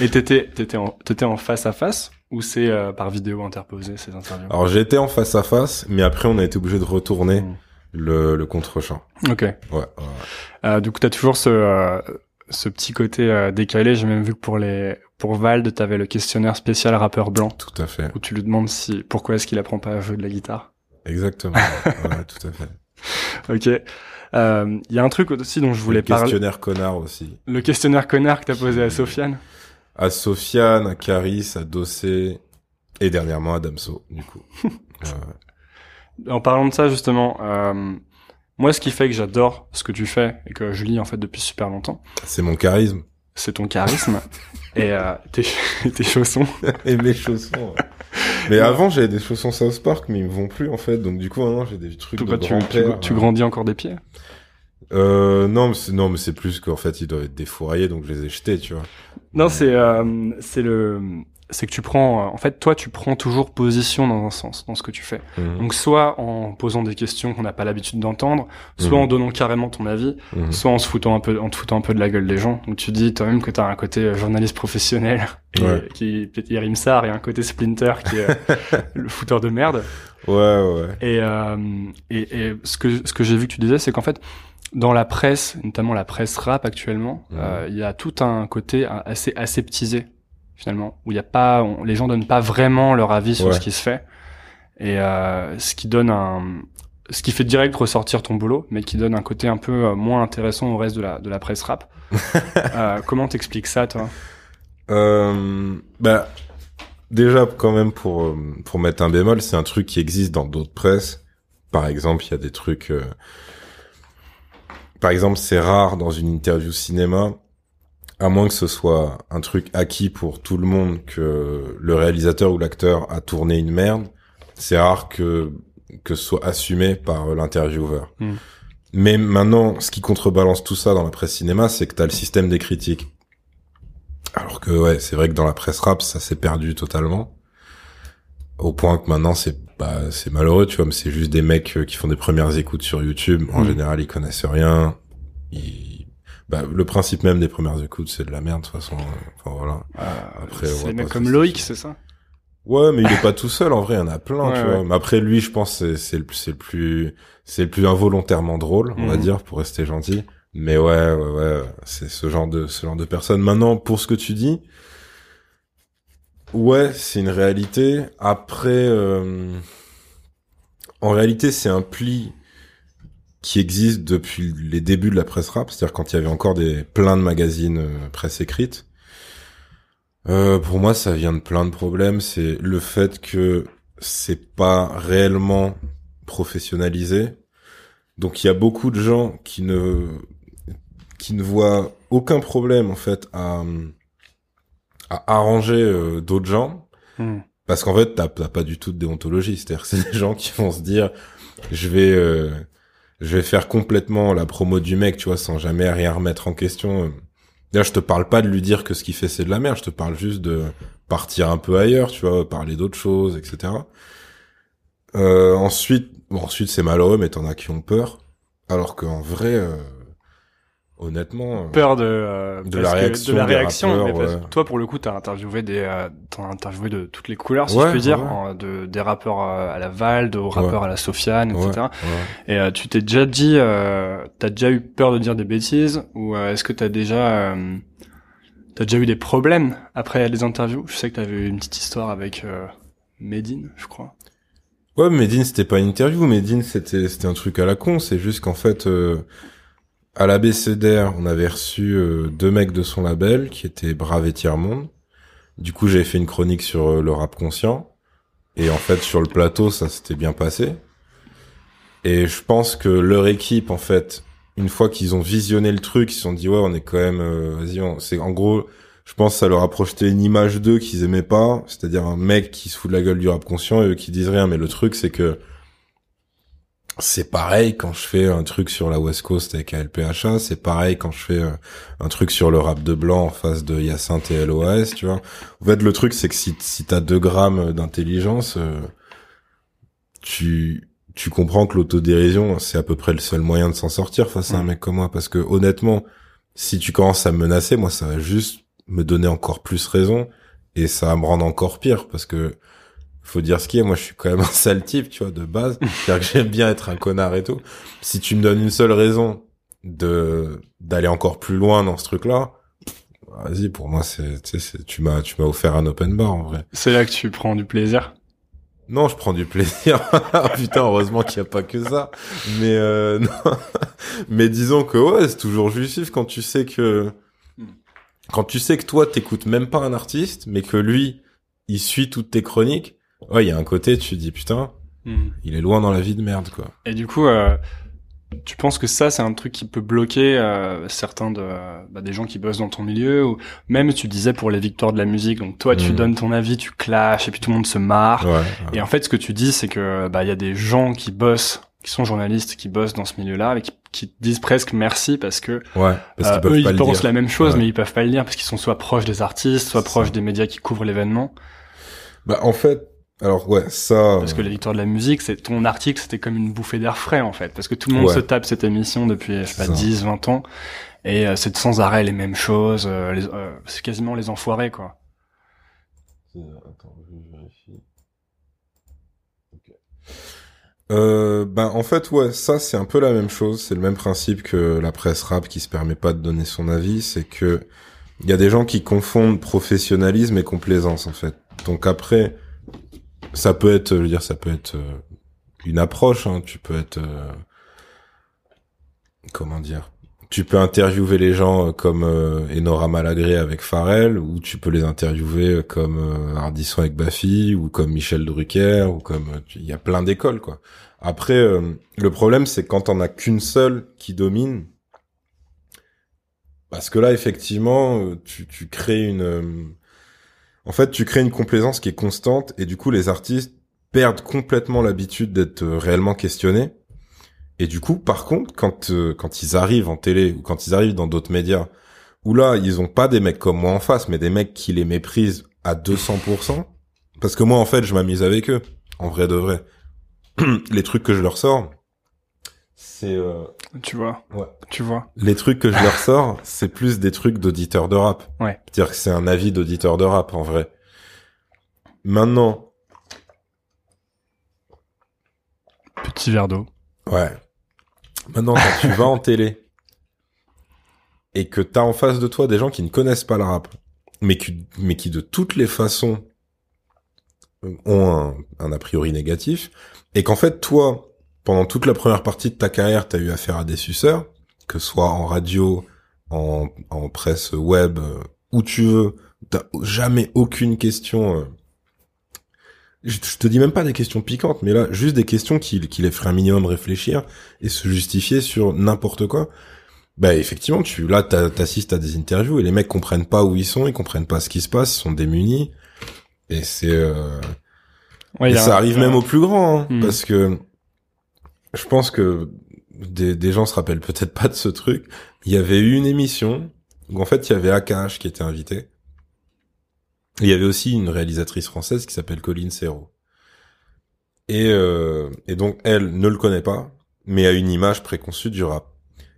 Et t'étais, t'étais en, t'étais en face à face ou c'est euh, par vidéo interposée ces interviews? Alors j'étais en face à face, mais après on a été obligé de retourner Mm. Le, le contre-champ. Ok. Ouais, ouais. Euh, du coup, t'as toujours ce, euh, ce petit côté euh, décalé. J'ai même vu que pour les, pour Vald, t'avais le questionnaire spécial rappeur blanc tout à fait. où tu lui demandes si, pourquoi est-ce qu'il apprend pas à jouer de la guitare. Exactement. ouais, tout à fait. Ok. Il y a un truc aussi dont je voulais le parler. questionnaire connard aussi. Le questionnaire connard que t'as posé à Sofiane. À Sofiane, à Caris, à Dossé, et dernièrement à Damso, du coup. Ouais. En parlant de ça justement, euh, moi, ce qui fait que j'adore ce que tu fais et que je lis en fait depuis super longtemps, C'est mon charisme. c'est ton charisme et euh, tes, tes chaussons. et mes chaussons. ouais. Mais avant, j'avais des chaussons South Park, mais ils me vont plus, en fait. Donc, du coup, maintenant, j'ai des trucs de Pourquoi tu, tu, grand-père. tu grandis encore des pieds? Euh, non, mais c'est, non, mais c'est plus qu'en fait, ils doivent être défouraillés, donc je les ai jetés, tu vois. Non, c'est euh, c'est le c'est que tu prends euh, en fait toi tu prends toujours position dans un sens dans ce que tu fais. Mhm. Donc soit en posant des questions qu'on n'a pas l'habitude d'entendre, soit Mhm. en donnant carrément ton avis, Mhm. soit en se foutant un peu en te foutant un peu de la gueule des gens. Donc tu dis toi-même que tu as un côté euh, journaliste professionnel et, Ouais. qui peut-être Yerim Sar et un côté Splinter qui est euh, le fouteur de merde. Ouais, ouais. Et, euh, et, et ce que, ce que j'ai vu que tu disais, c'est qu'en fait, dans la presse, notamment la presse rap actuellement, Mhm. euh, il y a tout un côté assez aseptisé, finalement, où il y a pas, on- les gens donnent pas vraiment leur avis sur Ouais. ce qui se fait. Et euh, ce qui donne un... Ce qui fait direct ressortir ton boulot, mais qui donne un côté un peu euh, moins intéressant au reste de la, de la presse rap. euh, comment t'expliques ça, toi? Euh, bah, déjà, quand même, pour, euh, pour mettre un bémol, c'est un truc qui existe dans d'autres presses. Par exemple, il y a des trucs... euh, Par exemple, c'est rare dans une interview cinéma, à moins que ce soit un truc acquis pour tout le monde, que le réalisateur ou l'acteur a tourné une merde. C'est rare que, que ce soit assumé par l'intervieweur. Mm. Mais maintenant, ce qui contrebalance tout ça dans la presse cinéma, c'est que t'as le système des critiques. Alors que ouais, c'est vrai que dans la presse rap, ça s'est perdu totalement. Au point que maintenant c'est bah c'est malheureux, tu vois, mais c'est juste des mecs euh, qui font des premières écoutes sur YouTube. En Mm. général, ils connaissent rien. Ils... bah, le principe même des premières écoutes, c'est de la merde de toute façon. Enfin voilà. Euh, Après, c'est comme Loïc, c'est ça? Ouais, mais il est pas tout seul. En vrai, il y en a plein, Ouais, tu vois. Mais après, lui, je pense, c'est c'est le c'est le plus c'est le plus involontairement drôle, on va Mhm. dire, pour rester gentil. Mais ouais, ouais, ouais, c'est ce genre de ce genre de personne. Maintenant, pour ce que tu dis, ouais, c'est une réalité. Après, euh, en réalité, c'est un pli qui existe depuis les débuts de la presse rap, c'est-à-dire quand il y avait encore des plein de magazines euh, presse écrite. Euh, pour moi, ça vient de plein de problèmes. C'est le fait que c'est pas réellement professionnalisé. Donc il y a beaucoup de gens qui ne qui ne voient aucun problème en fait à à arranger euh, d'autres gens Hmm. parce qu'en fait t'as pas du tout de déontologie. C'est-à-dire que c'est des gens qui vont se dire je vais euh, je vais faire complètement la promo du mec, tu vois, sans jamais rien remettre en question. Là, je te parle pas de lui dire que ce qu'il fait c'est de la merde, je te parle juste de partir un peu ailleurs, tu vois, parler d'autres choses, etc. Euh, ensuite, bon, ensuite c'est malheureux, mais t'en as qui ont peur, alors qu'en vrai, euh, honnêtement, euh, Peur de, euh, De la réaction de la réaction. rappeurs, mais parce ouais. toi, pour le coup, t'as interviewé des, euh, t'en as interviewé de toutes les couleurs, si Ouais, je puis dire, ouais. en- de, des rappeurs euh, à la Valde, aux rappeurs à la Sofiane, etc. ouais. Et euh, tu t'es déjà dit, euh, t'as déjà eu peur de dire des bêtises, ou euh, est-ce que t'as déjà, euh, t'as déjà eu des problèmes après les interviews? Je sais que t'avais eu une petite histoire avec euh, Medine, je crois. Ouais, Medine, c'était pas une interview. Medine, c'était, c'était un truc à la con. C'est juste qu'en fait, euh, à l'ABCDR, on avait reçu euh, deux mecs de son label qui étaient Brave et Tiers-Monde. Du coup, j'avais fait une chronique sur euh, le rap conscient. Et en fait, sur le plateau, ça s'était bien passé. Et je pense que leur équipe, en fait, une fois qu'ils ont visionné le truc, ils se sont dit, ouais, on est quand même, euh, vas-y, on- c'est, en gros, je pense que ça leur a projeté une image d'eux qu'ils aimaient pas, c'est-à-dire un mec qui se fout de la gueule du rap conscient et eux qui disent rien. Mais le truc, c'est que c'est pareil quand je fais un truc sur la West Coast avec ALPHA, c'est pareil quand je fais euh, un truc sur le rap de blanc en face de Hyacinthe et LOAS, tu vois. En fait, le truc, c'est que si, si t'as deux grammes d'intelligence, euh, tu, tu comprends que l'autodérision, c'est à peu près le seul moyen de s'en sortir face à un Mm. mec comme moi. Parce que honnêtement, si tu commences à me menacer, moi, ça va juste me donner encore plus raison et ça va me rendre encore pire parce que faut dire ce qui est. Moi, je suis quand même un sale type, tu vois, de base. C'est-à-dire que j'aime bien être un connard et tout. Si tu me donnes une seule raison de d'aller encore plus loin dans ce truc-là, vas-y, pour moi, c'est, tu sais, c'est- tu m'as, tu m'as offert un open bar en vrai. C'est là que tu prends du plaisir? Non, je prends du plaisir. Putain, heureusement qu'il n'y a pas que ça. Mais euh, non. mais disons que ouais, c'est toujours jouissif quand tu sais que quand tu sais que toi t'écoutes même pas un artiste, mais que lui il suit toutes tes chroniques. Ouais, il y a un côté tu dis putain, Hmm. il est loin dans la vie de merde quoi. Et du coup, euh, tu penses que ça, c'est un truc qui peut bloquer euh, certains de, bah, des gens qui bossent dans ton milieu, ou même tu disais pour les victoires de la musique. Donc toi, tu Mhm. donnes ton avis, tu clashes, et puis tout le monde se marre. Ouais. ouais. Et en fait, ce que tu dis, c'est que bah il y a des gens qui bossent, qui sont journalistes, qui bossent dans ce milieu-là, et qui, qui te disent presque merci parce que Ouais, parce euh, qu'ils peuvent eux ils pensent dire. la même chose, Ouais. mais ils peuvent pas le dire parce qu'ils sont soit proches des artistes, soit proches ça. des médias qui couvrent l'événement. Bah en fait, alors ouais, ça. Parce que les victoires de la musique, c'est ton article, c'était comme une bouffée d'air frais en fait, parce que tout le monde Ouais. se tape cette émission depuis je sais pas ça. 10, 20 ans, et euh, c'est sans arrêt les mêmes choses. euh, les- euh, c'est quasiment les enfoirés quoi. Attends, je vérifie. Ok. Euh, ben en fait ouais ça c'est un peu la même chose c'est le même principe que la presse rap qui se permet pas de donner son avis c'est que il y a des gens qui confondent professionnalisme et complaisance en fait donc après ça peut être je veux dire ça peut être euh, une approche hein. tu peux être euh, comment dire tu peux interviewer les gens euh, comme Enora Malagré avec Pharrell, ou tu peux les interviewer comme Ardisson avec Baffy, ou comme Michel Drucker, ou comme il y a plein d'écoles quoi. Après, le problème c'est quand on a qu'une seule qui domine, parce que là effectivement tu, tu crées une, en fait tu crées une complaisance qui est constante, et du coup les artistes perdent complètement l'habitude d'être euh, réellement questionnés. Et du coup, par contre, quand euh, quand ils arrivent en télé ou quand ils arrivent dans d'autres médias, où là, ils ont pas des mecs comme moi en face, mais des mecs qui les méprisent à 200%, parce que moi, en fait, je m'amuse avec eux, en vrai de vrai. les trucs que je leur sors, C'est euh, Tu vois. Ouais. Tu vois. les trucs que je leur sors, c'est plus des trucs d'auditeurs de rap. Ouais. C'est-à-dire que c'est un avis d'auditeur de rap en vrai. Maintenant, Petit verre d'eau. ouais. Maintenant, quand tu vas en télé et que t'as en face de toi des gens qui ne connaissent pas le rap, mais qui, mais qui de toutes les façons ont un, un a priori négatif, et qu'en fait, toi, pendant toute la première partie de ta carrière, t'as eu affaire à des suceurs, que ce soit en radio, en, en presse web, euh, où tu veux, t'as jamais aucune question. euh, je, je te dis même pas des questions piquantes, mais là, juste des questions qui, qui les feraient un minimum réfléchir et se justifier sur n'importe quoi. Bah effectivement, tu là t'as- t'assistes à des interviews et les mecs comprennent pas où ils sont, ils comprennent pas ce qui se passe, ils sont démunis. Et c'est euh, Ouais, et ça un- arrive même un- au plus grand, hein, Hmm. parce que je pense que des, gens se rappellent peut-être pas de ce truc. Il y avait eu une émission où en fait il y avait AKH qui était invité. Il y avait aussi une réalisatrice française qui s'appelle Colline Serrault. Et, euh, et donc elle ne le connaît pas, mais a une image préconçue du rap.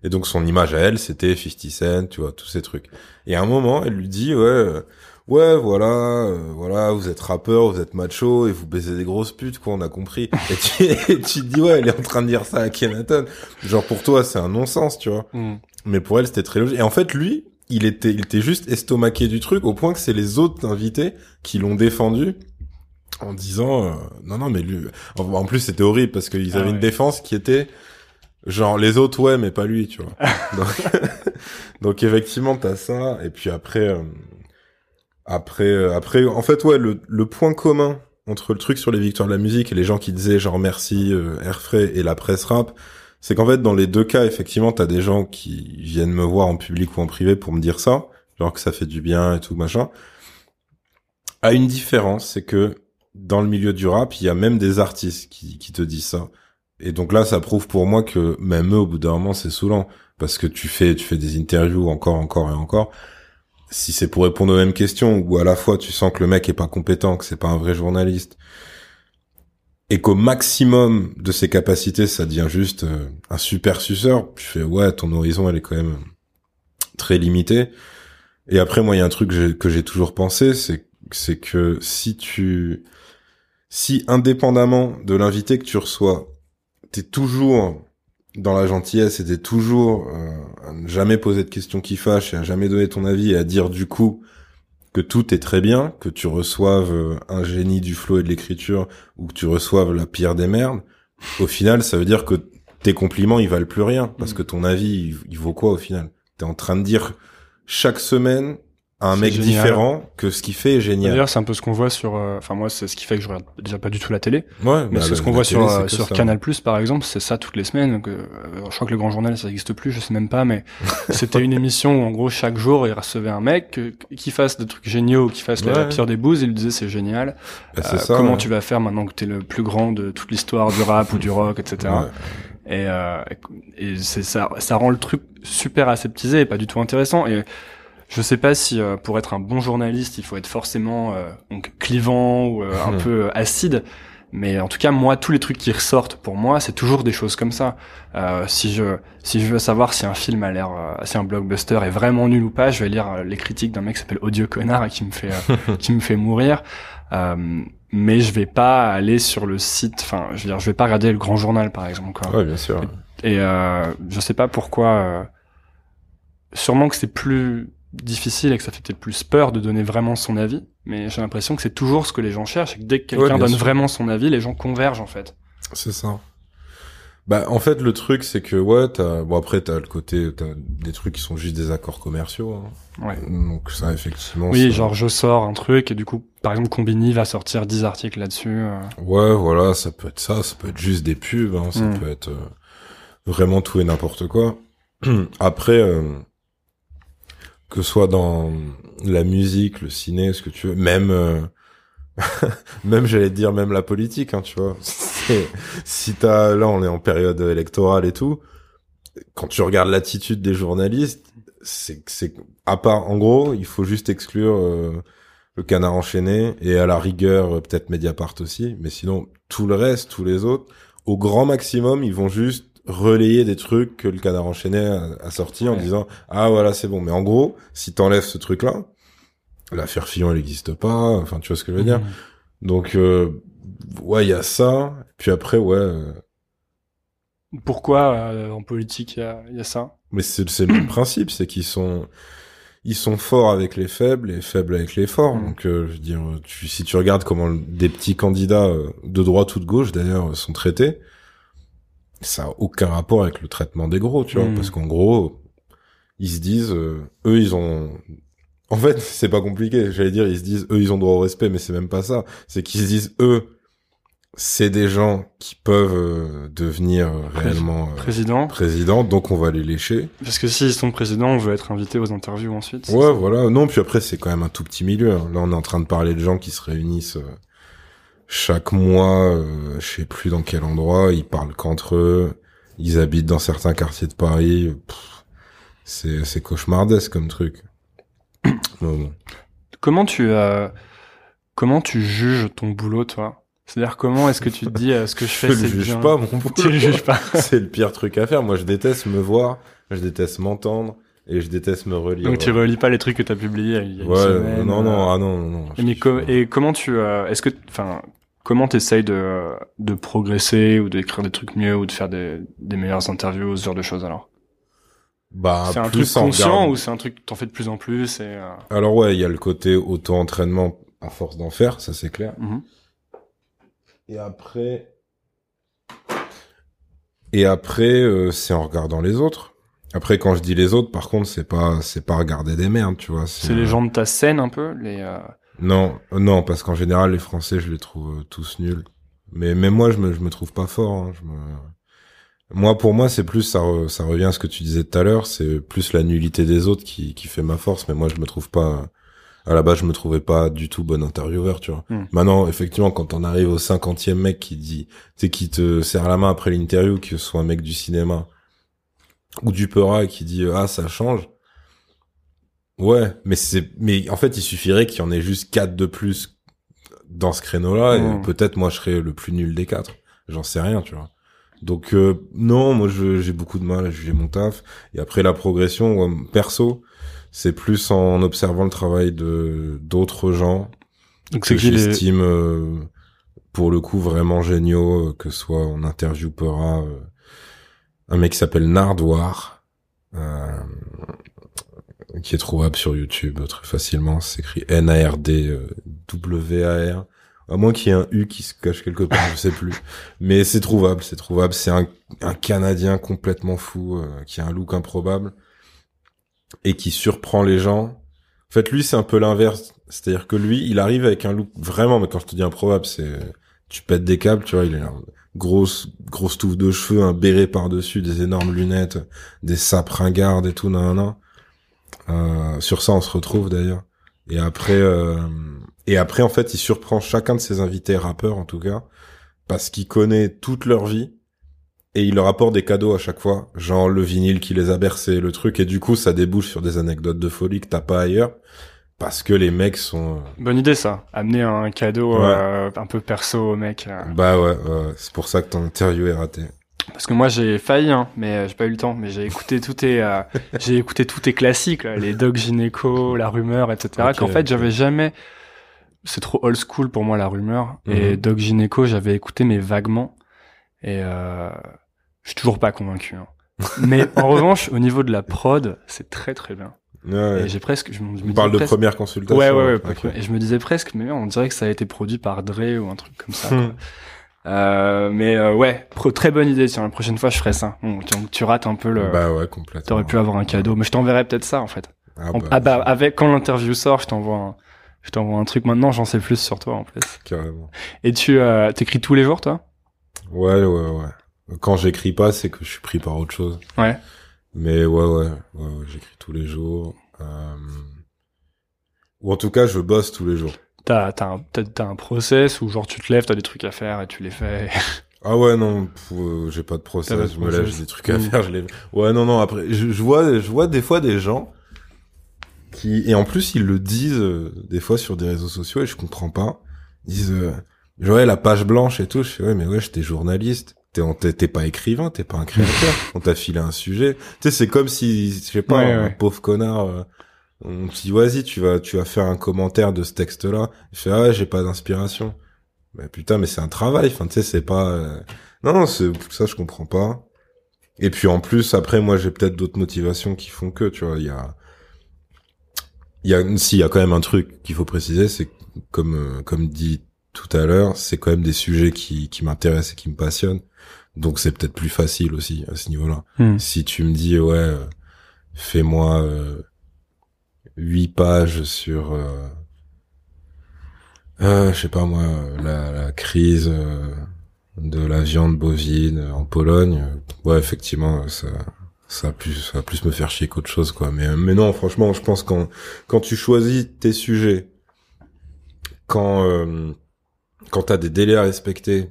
Et donc son image à elle, c'était 50 Cent, tu vois, tous ces trucs. Et à un moment, elle lui dit, ouais, ouais, voilà, euh, voilà, vous êtes rappeur, vous êtes macho et vous baisez des grosses putes, quoi, on a compris. Et tu, et tu te dis, ouais, elle est en train de dire ça à Kenaton. Genre pour toi, c'est un non-sens, tu vois. Hmm. Mais pour elle, c'était très logique. Et en fait, lui, il était, il était juste estomaqué du truc au point que c'est les autres invités qui l'ont défendu en disant euh, non non mais lui en, en plus c'était horrible parce qu'ils Ah avaient une défense qui était genre les autres ouais mais pas lui tu vois donc, donc effectivement t'as ça et puis après euh, après euh, après en fait ouais le, le point commun entre le truc sur les victoires de la musique et les gens qui disaient genre merci euh, Airfray et la presse rap c'est qu'en fait dans les deux cas effectivement t'as des gens qui viennent me voir en public ou en privé pour me dire ça genre que ça fait du bien et tout machin. À une différence c'est que dans le milieu du rap il y a même des artistes qui, qui te disent ça. Et donc là ça prouve pour moi que même eux au bout d'un moment c'est saoulant. Parce que tu fais tu fais des interviews encore encore et encore si c'est pour répondre aux mêmes questions ou à la fois tu sens que le mec est pas compétent que c'est pas un vrai journaliste et qu'au maximum de ses capacités ça devient juste euh, un super suceur tu fais ouais ton horizon elle est quand même très limitée. Et après moi il y a un truc que j'ai- toujours pensé c'est c'est que si tu si indépendamment de l'invité que tu reçois t'es toujours dans la gentillesse t'es toujours euh, à ne jamais poser de questions qui fâchent et à jamais donner ton avis et à dire du coup que tout est très bien, que tu reçoives euh, un génie du flow et de l'écriture ou que tu reçoives la pire des merdes, au final ça veut dire que tes compliments ils valent plus rien parce Mm. que ton avis il, il vaut quoi au final? T'es en train de dire chaque semaine un mec génial. différent que ce qu'il fait est génial. D'ailleurs, c'est un peu ce qu'on voit sur. euh, Enfin, moi, c'est ce qui fait que je regarde déjà pas du tout la télé. Ouais, Mais bah, c'est ce qu'on voit télé, sur, euh, sur ça. Canal Plus par exemple, c'est ça toutes les semaines. Que, euh, je crois que le Grand Journal ça n'existe plus, je sais même pas, mais c'était une émission où en gros chaque jour il recevait un mec qui fasse des trucs géniaux, qui fasse la- la Ouais. pire des bouses, il lui disait c'est génial. Bah, Euh, ça, comment ouais. tu vas faire maintenant que t'es le plus grand de toute l'histoire du rap ou du rock, etc. Ouais. Et, euh, et c'est ça, ça rend le truc super aseptisé et pas du tout intéressant. Et je sais pas si euh, pour être un bon journaliste, il faut être forcément euh, donc clivant ou euh, un Hmm. peu euh, acide. Mais en tout cas, moi, tous les trucs qui ressortent pour moi, c'est toujours des choses comme ça. Euh, si je si je veux savoir si un film a l'air, euh, si un blockbuster est vraiment nul ou pas, je vais lire les critiques d'un mec qui s'appelle Odieux Connard et qui me fait euh, qui me fait mourir. Euh, mais je vais pas aller sur le site. Enfin, je veux dire, je vais pas regarder le Grand Journal par exemple. Quoi. Ouais, bien sûr. Et euh, je sais pas pourquoi. euh, sûrement que c'est plus difficile et que ça fait peut-être plus peur de donner vraiment son avis. Mais j'ai l'impression que c'est toujours ce que les gens cherchent. Et que dès que quelqu'un donne sûr. vraiment son avis, les gens convergent en fait. C'est ça. Bah, en fait, le truc, c'est que, ouais, t'as, bon, après, t'as le côté, t'as des trucs qui sont juste des accords commerciaux, hein. Ouais. Donc, ça, effectivement. Oui, genre je sors un truc et du coup, par exemple, Combini va sortir 10 articles là-dessus. euh. Ouais, voilà, ça peut être ça, ça peut être juste des pubs, hein, ça Mm. peut être euh, vraiment tout et n'importe quoi. Après, euh, que ce soit dans la musique, le ciné, ce que tu veux, même, euh, même j'allais dire même la politique, hein, tu vois. Si t'as, là, on est en période électorale et tout, quand tu regardes l'attitude des journalistes, c'est, c'est, à part, en gros, il faut juste exclure euh, le canard enchaîné et à la rigueur euh, peut-être Mediapart aussi, mais sinon tout le reste, tous les autres, au grand maximum, ils vont juste relayer des trucs que le canard enchaîné a, a sorti en Ouais. disant ah voilà c'est bon. Mais en gros si t'enlèves ce truc là l'affaire Fillon elle existe pas. Enfin tu vois ce que je veux dire? Donc euh, ouais il y a ça. Puis après ouais euh, Pourquoi euh, en politique il y a, y a ça? Mais c'est c'est le même principe c'est qu'ils sont ils sont forts avec les faibles et faibles avec les forts. Mm. donc euh, je veux dire tu, si tu regardes comment des petits candidats euh, de droite ou de gauche d'ailleurs sont traités ça a aucun rapport avec le traitement des gros tu vois Mm. parce qu'en gros ils se disent euh, eux ils ont en fait c'est pas compliqué j'allais dire ils se disent eux ils ont droit au respect mais c'est même pas ça c'est qu'ils se disent eux c'est des gens qui peuvent euh, devenir euh, Pré- réellement euh, Président président donc on va les lécher Parce que s'ils sont présidents, on veut être invité aux interviews ensuite. Ouais, voilà. Non, puis après, c'est quand même un tout petit milieu. hein. Là, on est en train de parler de gens qui se réunissent chaque mois, euh, je sais plus dans quel endroit. Ils parlent qu'entre eux. Ils habitent dans certains quartiers de Paris. C'est c'est cauchemardesque comme truc. Bon. Comment tu euh, comment tu juges ton boulot, toi? C'est-à-dire comment est-ce que tu te dis euh, ce que je fais Je c'est le juge bien pas, mon boulot. Tu le juges pas. c'est le pire truc à faire. Moi, je déteste me voir, je déteste m'entendre et je déteste me relire. Donc tu relis pas les trucs que t'as publiés il y a une Ouais, semaine. non, non, euh, ah non, non, non. Mais et comment tu euh, est-ce que enfin comment t'essayes de de progresser ou d'écrire des trucs mieux ou de faire des des meilleures interviews ce genre de choses alors? Bah, C'est un truc plus conscient ou c'est un truc que t'en fais de plus en plus et euh, Alors ouais, il y a le côté auto-entraînement à force d'en faire, ça c'est clair. mhm. Et après, et après, euh, c'est en regardant les autres. Après, quand je dis les autres, par contre, c'est pas, c'est pas regarder des merdes, tu vois. c'est les euh, gens de ta scène un peu les euh, Non, euh, non, parce qu'en général, les Français, je les trouve euh, tous nuls. Mais même moi, je me, je me trouve pas fort. hein, je me... Moi, pour moi, c'est plus ça, re- ça revient à ce que tu disais tout à l'heure. C'est plus la nullité des autres qui, qui fait ma force. Mais moi, je me trouve pas. À la base, je me trouvais pas du tout bon intervieweur, tu vois. Hmm. Maintenant, effectivement, quand on arrive au cinquantième mec qui dit, tu sais, qui te serre la main après l'interview, que ce soit un mec du cinéma ou du Peura qui dit ah ça change. Ouais, mais c'est, mais en fait, il suffirait qu'il y en ait juste quatre de plus dans ce créneau-là, et peut-être moi je serais le plus nul des quatre. J'en sais rien, tu vois. Donc euh, non, moi j'ai beaucoup de mal à juger mon taf. Et après la progression, ouais, perso, c'est plus en observant le travail de d'autres gens donc que j'estime euh, pour le coup vraiment géniaux, euh, que soit on interviewera euh, un mec qui s'appelle Nardoir, euh, qui est trouvable sur YouTube euh, très facilement. C'est écrit N-A-R-D-W-A-R. À moins qu'il y ait un U qui se cache quelque part, je sais plus. Mais c'est trouvable, c'est trouvable. C'est un, un Canadien complètement fou, euh, qui a un look improbable et qui surprend les gens. En fait, lui, c'est un peu l'inverse. C'est-à-dire que lui, il arrive avec un look vraiment, mais quand je te dis improbable, c'est tu pètes des câbles, tu vois, il a une grosse grosse touffe de cheveux, un béret par-dessus, des énormes lunettes, des sapes ringardes et tout, nan, nan, nan. Euh, sur ça, on se retrouve d'ailleurs. Et après, euh, et après, en fait, il surprend chacun de ses invités rappeurs, en tout cas, parce qu'il connaît toute leur vie et il leur apporte des cadeaux à chaque fois, genre le vinyle qui les a bercés, le truc, et du coup, ça débouche sur des anecdotes de folie que t'as pas ailleurs, parce que les mecs sont, euh, bonne idée ça amener un cadeau Ouais. euh, un peu perso au mec euh. bah ouais, ouais, c'est pour ça que ton interview est raté. Parce que moi j'ai failli, hein, mais euh, j'ai pas eu le temps. Mais j'ai écouté tous tes, euh, j'ai écouté tous tes classiques, là, les Doc Gynéco, la rumeur, etc. Ok, Qu'en fait ok. j'avais jamais. C'est trop old school pour moi la rumeur. Et Mhm. Doc Gynéco, j'avais écouté mais vaguement. Et euh, je suis toujours pas convaincu. hein. mais en revanche, au niveau de la prod, c'est très très bien. Ouais, ouais. Et j'ai presque, je, me- je me parle de première consultation. Ouais, ouais, ouais. Et je me disais presque, mais on dirait que ça a été produit par Dre ou un truc comme ça. quoi. Euh, mais euh, ouais, très bonne idée. Tiens, la prochaine fois, je ferai ça. Bon, tu, tu rates un peu le. Bah ouais, complètement. T'aurais pu avoir un cadeau, mais je t'enverrai peut-être ça en fait. Ah En- bah, ah bah avec quand l'interview sort, je t'envoie un, je t'envoie un truc. Maintenant, j'en sais plus sur toi en plus. carrément. Et tu euh, t'écris tous les jours, toi? Ouais, ouais, ouais. Quand j'écris pas, c'est que je suis pris par autre chose. Ouais. Mais ouais, ouais, ouais, ouais, j'écris tous les jours. Euh... Ou en tout cas, je bosse tous les jours. T'as t'as un, un process où genre tu te lèves, t'as des trucs à faire et tu les fais. Ah ouais, non, euh, j'ai pas de process. Pas de je me lève, j'ai des trucs à faire, je les... Ouais, non, non, après, je, je vois, je vois des fois des gens qui, et en plus, ils le disent, euh, des fois sur des réseaux sociaux et je comprends pas. Ils disent, euh, ouais, la page blanche et tout. Je fais, ouais, mais ouais, j'étais journaliste. T'es, pas écrivain, t'es pas un créateur. on t'a filé un sujet. Tu sais, c'est comme si, je sais pas, Ouais, un ouais. pauvre connard, euh, on te dit, vas-y, tu vas, tu vas faire un commentaire de ce texte-là. Je fais, ah, j'ai pas d'inspiration. Mais putain, mais c'est un travail. Enfin, tu sais, c'est pas, euh, non, non, c'est, ça, je comprends pas. Et puis, en plus, après, moi, j'ai peut-être d'autres motivations qui font que, tu vois, il y a, il y a, s'il y a quand même un truc qu'il faut préciser, c'est comme, euh, comme dit tout à l'heure, c'est quand même des sujets qui, qui m'intéressent et qui me passionnent. Donc c'est peut-être plus facile aussi à ce niveau-là. Hmm. Si tu me dis ouais, euh, fais-moi euh, huit pages sur, euh, euh, je sais pas moi, la, la crise euh, de la viande bovine en Pologne, euh, ouais effectivement ça, ça plus, ça plus me faire chier qu'autre chose quoi. Mais mais non franchement, je pense quand quand tu choisis tes sujets, quand euh, quand t'as des délais à respecter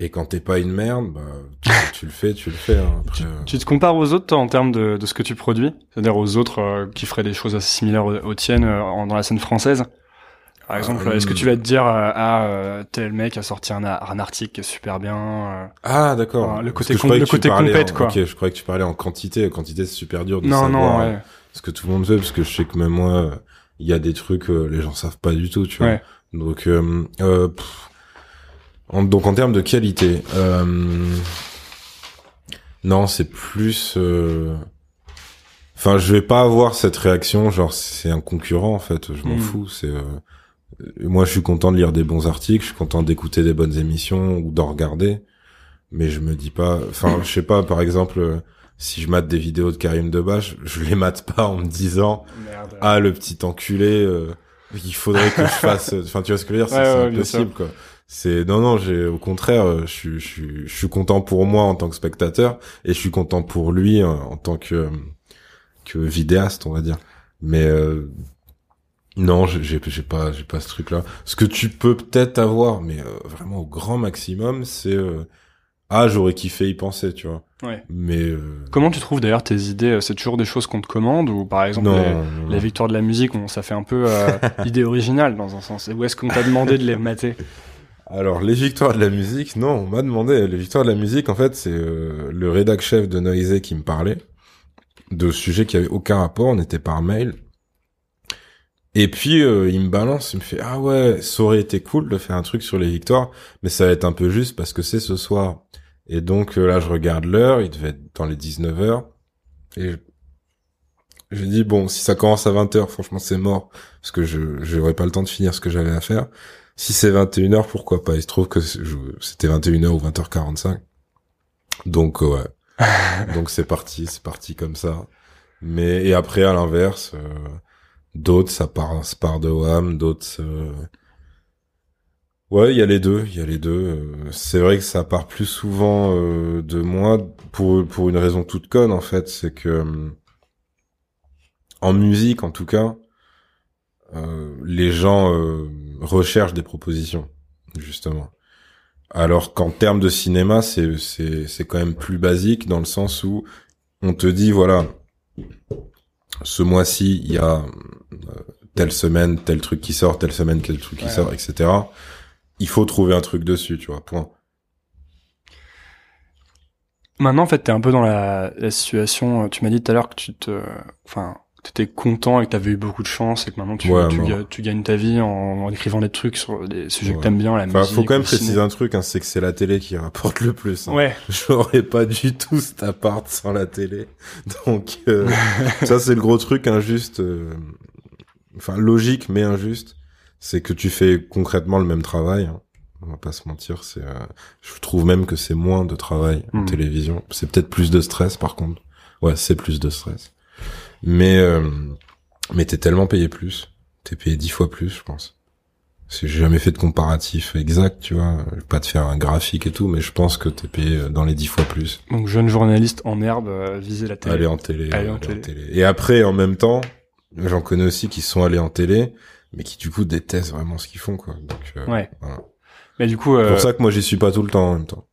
et quand t'es pas une merde, bah, tu, tu le fais, tu le fais. hein. Après, euh, Tu te compares aux autres toi, en termes de, de ce que tu produis? C'est-à-dire aux autres euh, qui feraient des choses assez similaires aux, aux tiennes euh, dans la scène française? Par exemple, Euh, est-ce que tu vas te dire euh, ah euh, tel mec a sorti un, un article qui est super bien euh, Ah d'accord. Le côté com- le côté compète, en- quoi. Ok, je croyais que tu parlais en quantité. Quantité, c'est super dur de Non, savoir non, ouais. ce que tout le monde fait, parce que je sais que même moi, il y a des trucs euh, les gens savent pas du tout, tu vois. Ouais. Donc, euh, euh, pff, en- donc en termes de qualité, euh, non, c'est plus. euh, Enfin, je vais pas avoir cette réaction, genre c'est un concurrent en fait. Je m'en Mm. fous. C'est euh, moi, je suis content de lire des bons articles, je suis content d'écouter des bonnes émissions ou d'en regarder, mais je me dis pas. Enfin, je sais pas. Par exemple, si je mate des vidéos de Karim Debache, je les mate pas en me disant Merde. ah le petit enculé euh, il faudrait que je fasse enfin tu vois ce que je veux dire c'est Ouais, c'est ouais, bien impossible quoi c'est non non j'ai au contraire euh, je suis je suis je suis content pour moi en tant que spectateur et je suis content pour lui euh, en tant que que vidéaste on va dire mais euh, non j'ai j'ai pas j'ai pas ce truc là ce que tu peux peut-être avoir mais euh, vraiment au grand maximum c'est euh, ah j'aurais kiffé y penser tu vois Ouais. mais euh, Comment tu trouves d'ailleurs tes idées euh, C'est toujours des choses qu'on te commande ou par exemple non, les, non, non. les victoires de la musique, on, ça fait un peu euh, idée originale dans un sens. Et où est-ce qu'on t'a demandé de les mater? Alors, les victoires de la musique, non, on m'a demandé. Les victoires de la musique, en fait, c'est euh, le rédac chef de Noisy qui me parlait de sujets qui avaient aucun rapport, on était par mail. Et puis, euh, il me balance, il me fait, ah ouais, ça aurait été cool de faire un truc sur les victoires, mais ça va être un peu juste parce que c'est ce soir. Et donc, euh, là, je regarde l'heure, il devait être dans les 19 heures. Et je- j'ai dit, bon, si ça commence à 20 heures, franchement, c'est mort. Parce que je, j'aurais pas le temps de finir ce que j'avais à faire. Si c'est 21h, pourquoi pas? Il se trouve que c'était 21h ou 20h45. Donc euh, ouais. Donc c'est parti, c'est parti comme ça. Mais et après à l'inverse, euh, d'autres ça part ça part de Wham, d'autres euh, Ouais, il y a les deux, il y a les deux. Euh, C'est vrai que ça part plus souvent euh, de moi pour pour une raison toute conne en fait, c'est que en musique en tout cas, les gens euh, recherchent des propositions justement. Alors qu'en termes de cinéma, c'est c'est c'est quand même plus basique dans le sens où on te dit voilà, ce mois-ci il y a euh, telle semaine tel truc qui sort, telle semaine tel truc qui Ouais. sort, etc. Il faut trouver un truc dessus, tu vois. Point. Maintenant, en fait, t'es un peu dans la, la situation. euh, Tu m'as dit tout à l'heure que tu te, enfin, t'étais content et que t'avais eu beaucoup de chance et que maintenant tu, Ouais, tu, tu gagnes ta vie en, en écrivant des trucs sur des sujets que Ouais. t'aimes bien, la Enfin, musique. faut quand même ciné. préciser un truc, hein, c'est que c'est la télé qui rapporte le plus. hein. Ouais. J'aurais pas du tout cet appart sans la télé. Donc euh, ça c'est le gros truc injuste. euh, Enfin logique mais injuste, c'est que tu fais concrètement le même travail. hein. On va pas se mentir, c'est. euh, Je trouve même que c'est moins de travail en Mhm. télévision. C'est peut-être plus de stress par contre. Ouais, c'est plus de stress. Mais euh, mais t'es tellement payé plus. T'es payé dix fois plus, je pense. J'ai jamais fait de comparatif exact, tu vois. Pas te faire un graphique et tout, mais je pense que t'es payé dans les dix fois plus. Donc, jeune journaliste en herbe, euh, viser la télé. Aller en télé. Aller en télé. Et après, en même temps, j'en connais aussi qui sont allés en télé, mais qui du coup détestent vraiment ce qu'ils font, quoi. Donc, euh, Ouais. voilà. Mais du coup, C'est euh, pour ça que moi j'y suis pas tout le temps en même temps.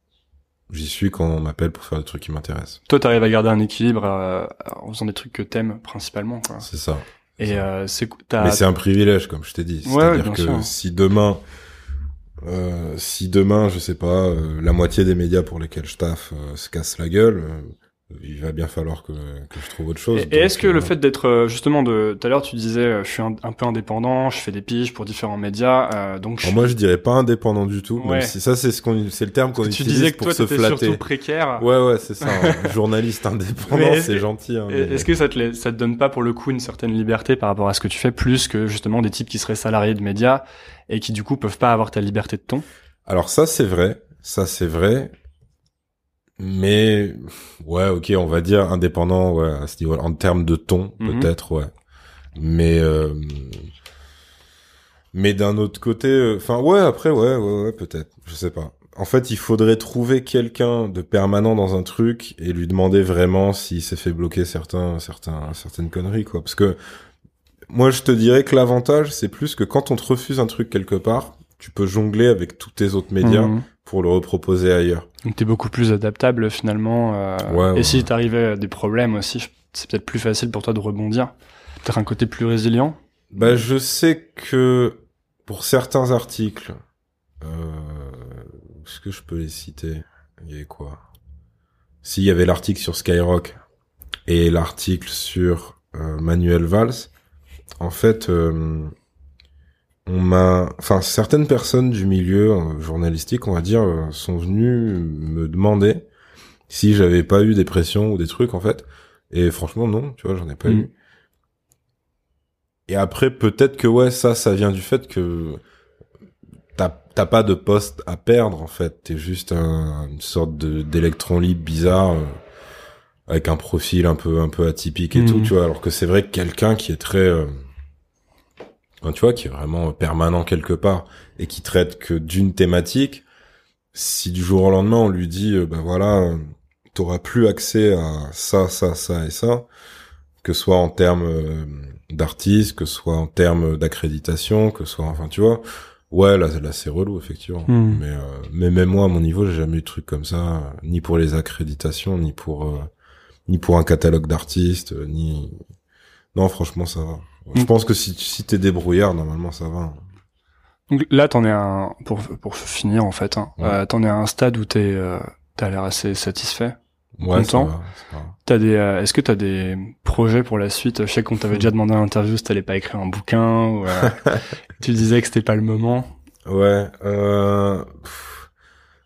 J'y suis quand on m'appelle pour faire des trucs qui m'intéressent. toi, t'arrives à garder un équilibre euh, en faisant des trucs que t'aimes principalement. C'est ça. Et euh, c'est, Mais c'est un privilège, comme je t'ai dit. Ouais, C'est-à-dire que sûr. si demain, Euh, si demain, je sais pas, euh, la moitié des médias pour lesquels je taffe euh, se cassent la gueule, euh, il va bien falloir que, que je trouve autre chose. Et, est-ce que euh, le fait d'être euh, justement de tout à l'heure tu disais euh, je suis un, un peu indépendant, je fais des piges pour différents médias, euh, donc je Alors moi, je dirais pas indépendant du tout. Ouais. Même si ça, c'est ce qu'on, c'est le terme qu'on tu utilise disais que pour toi se flatter. surtout précaire. Ouais, ouais, c'est ça. journaliste indépendant, c'est gentil. Hein, mais- Est-ce que ça te, ça te donne pas pour le coup une certaine liberté par rapport à ce que tu fais, plus que justement des types qui seraient salariés de médias et qui du coup peuvent pas avoir ta liberté de ton? Alors ça, c'est vrai. Ça, c'est vrai. Mais ouais, ok, on va dire indépendant, ouais, à ce niveau En termes de ton, Mhm. peut-être, ouais. Mais euh, mais d'un autre côté, euh, enfin ouais, après, ouais, ouais, ouais, peut-être. Je sais pas. En fait, il faudrait trouver quelqu'un de permanent dans un truc et lui demander vraiment s'il s'est fait bloquer certains, certains, certaines conneries, quoi. Parce que moi, je te dirais que l'avantage, c'est plus que quand on te refuse un truc quelque part, tu peux jongler avec tous tes autres médias Mhm. Pour le reproposer ailleurs. Donc t'es beaucoup plus adaptable finalement. euh, Ouais, et ouais. si t'arrivais à des problèmes aussi, c'est peut-être plus facile pour toi de rebondir. Peut-être un côté plus résilient. Bah, je sais que pour certains articles, euh, est-ce que je peux les citer? Il y avait quoi? S'il y avait l'article sur Skyrock et l'article sur euh, Manuel Valls, en fait, euh, on m'a, enfin, certaines personnes du milieu euh, journalistique, on va dire, euh, sont venues me demander si j'avais pas eu des pressions ou des trucs, en fait. Et franchement, non, tu vois, j'en ai pas Mm. eu. Et après, peut-être que ouais, ça, ça vient du fait que t'as pas de poste à perdre en fait. T'es juste un- une sorte de d'électron libre bizarre euh, avec un profil un peu un peu atypique et tout, tu vois. Alors que c'est vrai que quelqu'un qui est très, euh, enfin, tu vois, qui est vraiment permanent quelque part et qui traite que d'une thématique, si du jour au lendemain on lui dit, euh, ben voilà, t'auras plus accès à ça, ça, ça et ça, que ce soit en termes euh, d'artistes, que ce soit en termes d'accréditation, que ce soit, enfin, tu vois. Ouais, là, là c'est relou, effectivement. Hmm. Mais, euh, mais même moi, à mon niveau, j'ai jamais eu de truc comme ça, ni pour les accréditations, ni pour, euh, ni pour un catalogue d'artistes, euh, ni... Non, franchement, ça va. Je pense que si, si t'es débrouillard, normalement, ça va. Donc là t'en es à un, pour, pour finir en fait, hein, Ouais. euh, t'en es à un stade où t'es, euh, t'as l'air assez satisfait. Ouais, Content. T'as des, euh, est-ce que t'as des projets pour la suite? Je sais qu'on t'avait déjà demandé en interview si t'allais pas écrire un bouquin ou euh, tu disais que c'était pas le moment. Ouais. Euh...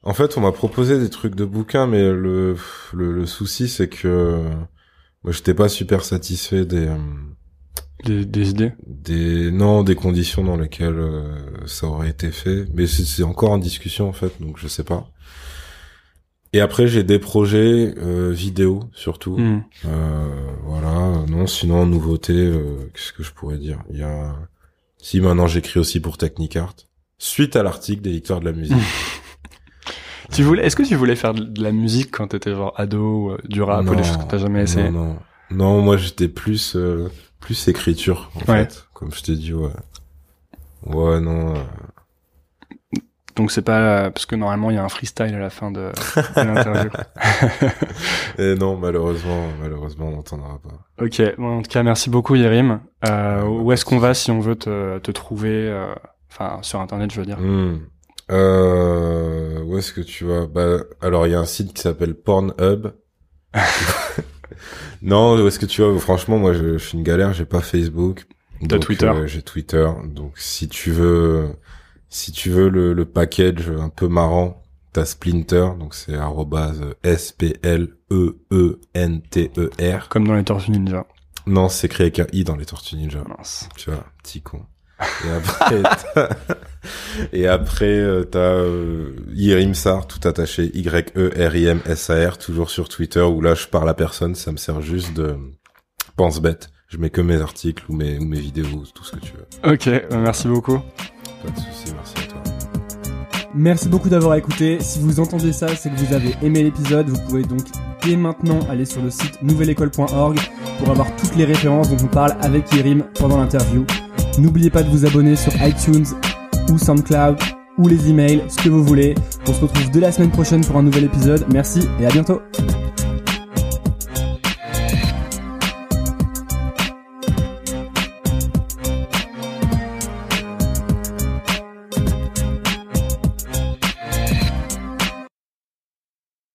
En fait, on m'a proposé des trucs de bouquins, mais le le, le souci, c'est que moi, j'étais pas super satisfait des euh, Des, des idées. des non des conditions dans lesquelles euh, ça aurait été fait. Mais c'est encore en discussion en fait, donc je sais pas. Et après, j'ai des projets euh, vidéo surtout. Hmm. Euh, voilà. Non, sinon nouveauté, euh, qu'est-ce que je pourrais dire? Il y a si maintenant j'écris aussi pour Technicart. Suite à l'article des victoires de la musique. Tu voulais, est-ce que tu voulais faire de la musique quand t'étais genre ado, euh, du rap ou des choses que t'as jamais essayé? Non, non. Non, moi j'étais plus euh, plus écriture en Ouais. fait, comme je t'ai dit ouais. Ouais, non. euh, Donc c'est pas euh, parce que normalement il y a un freestyle à la fin de, de l'interview. Et non, malheureusement, malheureusement, on n'entendra pas. ok, bon, en tout cas merci beaucoup Yerim. Euh, où est-ce qu'on va si on veut te, te trouver, euh, enfin sur internet je veux dire? Hmm. Euh, où est-ce que tu vas? Bah, alors il y a un site qui s'appelle Pornhub. non, où est-ce que tu vas Franchement, moi, je, je suis une galère. J'ai pas Facebook. T'as Twitter. euh, j'ai Twitter. Donc, si tu veux, si tu veux le, le package un peu marrant, t'as Splinter. Donc, c'est arrobase S P L E E N T E R. Comme dans les Tortues Ninja. Non, c'est écrit avec un i dans les Tortues Ninja. Mince. Tu vois, petit con. Et après, t'as- et après, euh, t'as euh, tout attaché, Y-E-R-I-M-S-A-R, toujours sur Twitter, où là, je parle à personne, ça me sert juste de pense bête. Je mets que mes articles ou mes, ou mes vidéos, tout ce que tu veux. Ok, bah, merci beaucoup. Pas de soucis, merci à toi. Merci beaucoup d'avoir écouté. Si vous entendez ça, c'est que vous avez aimé l'épisode. Vous pouvez donc dès maintenant aller sur le site nouvelleécole.org pour avoir toutes les références dont on parle avec Yerim pendant l'interview. N'oubliez pas de vous abonner sur iTunes ou SoundCloud ou les emails, ce que vous voulez. On se retrouve dès la semaine prochaine pour un nouvel épisode. Merci et à bientôt.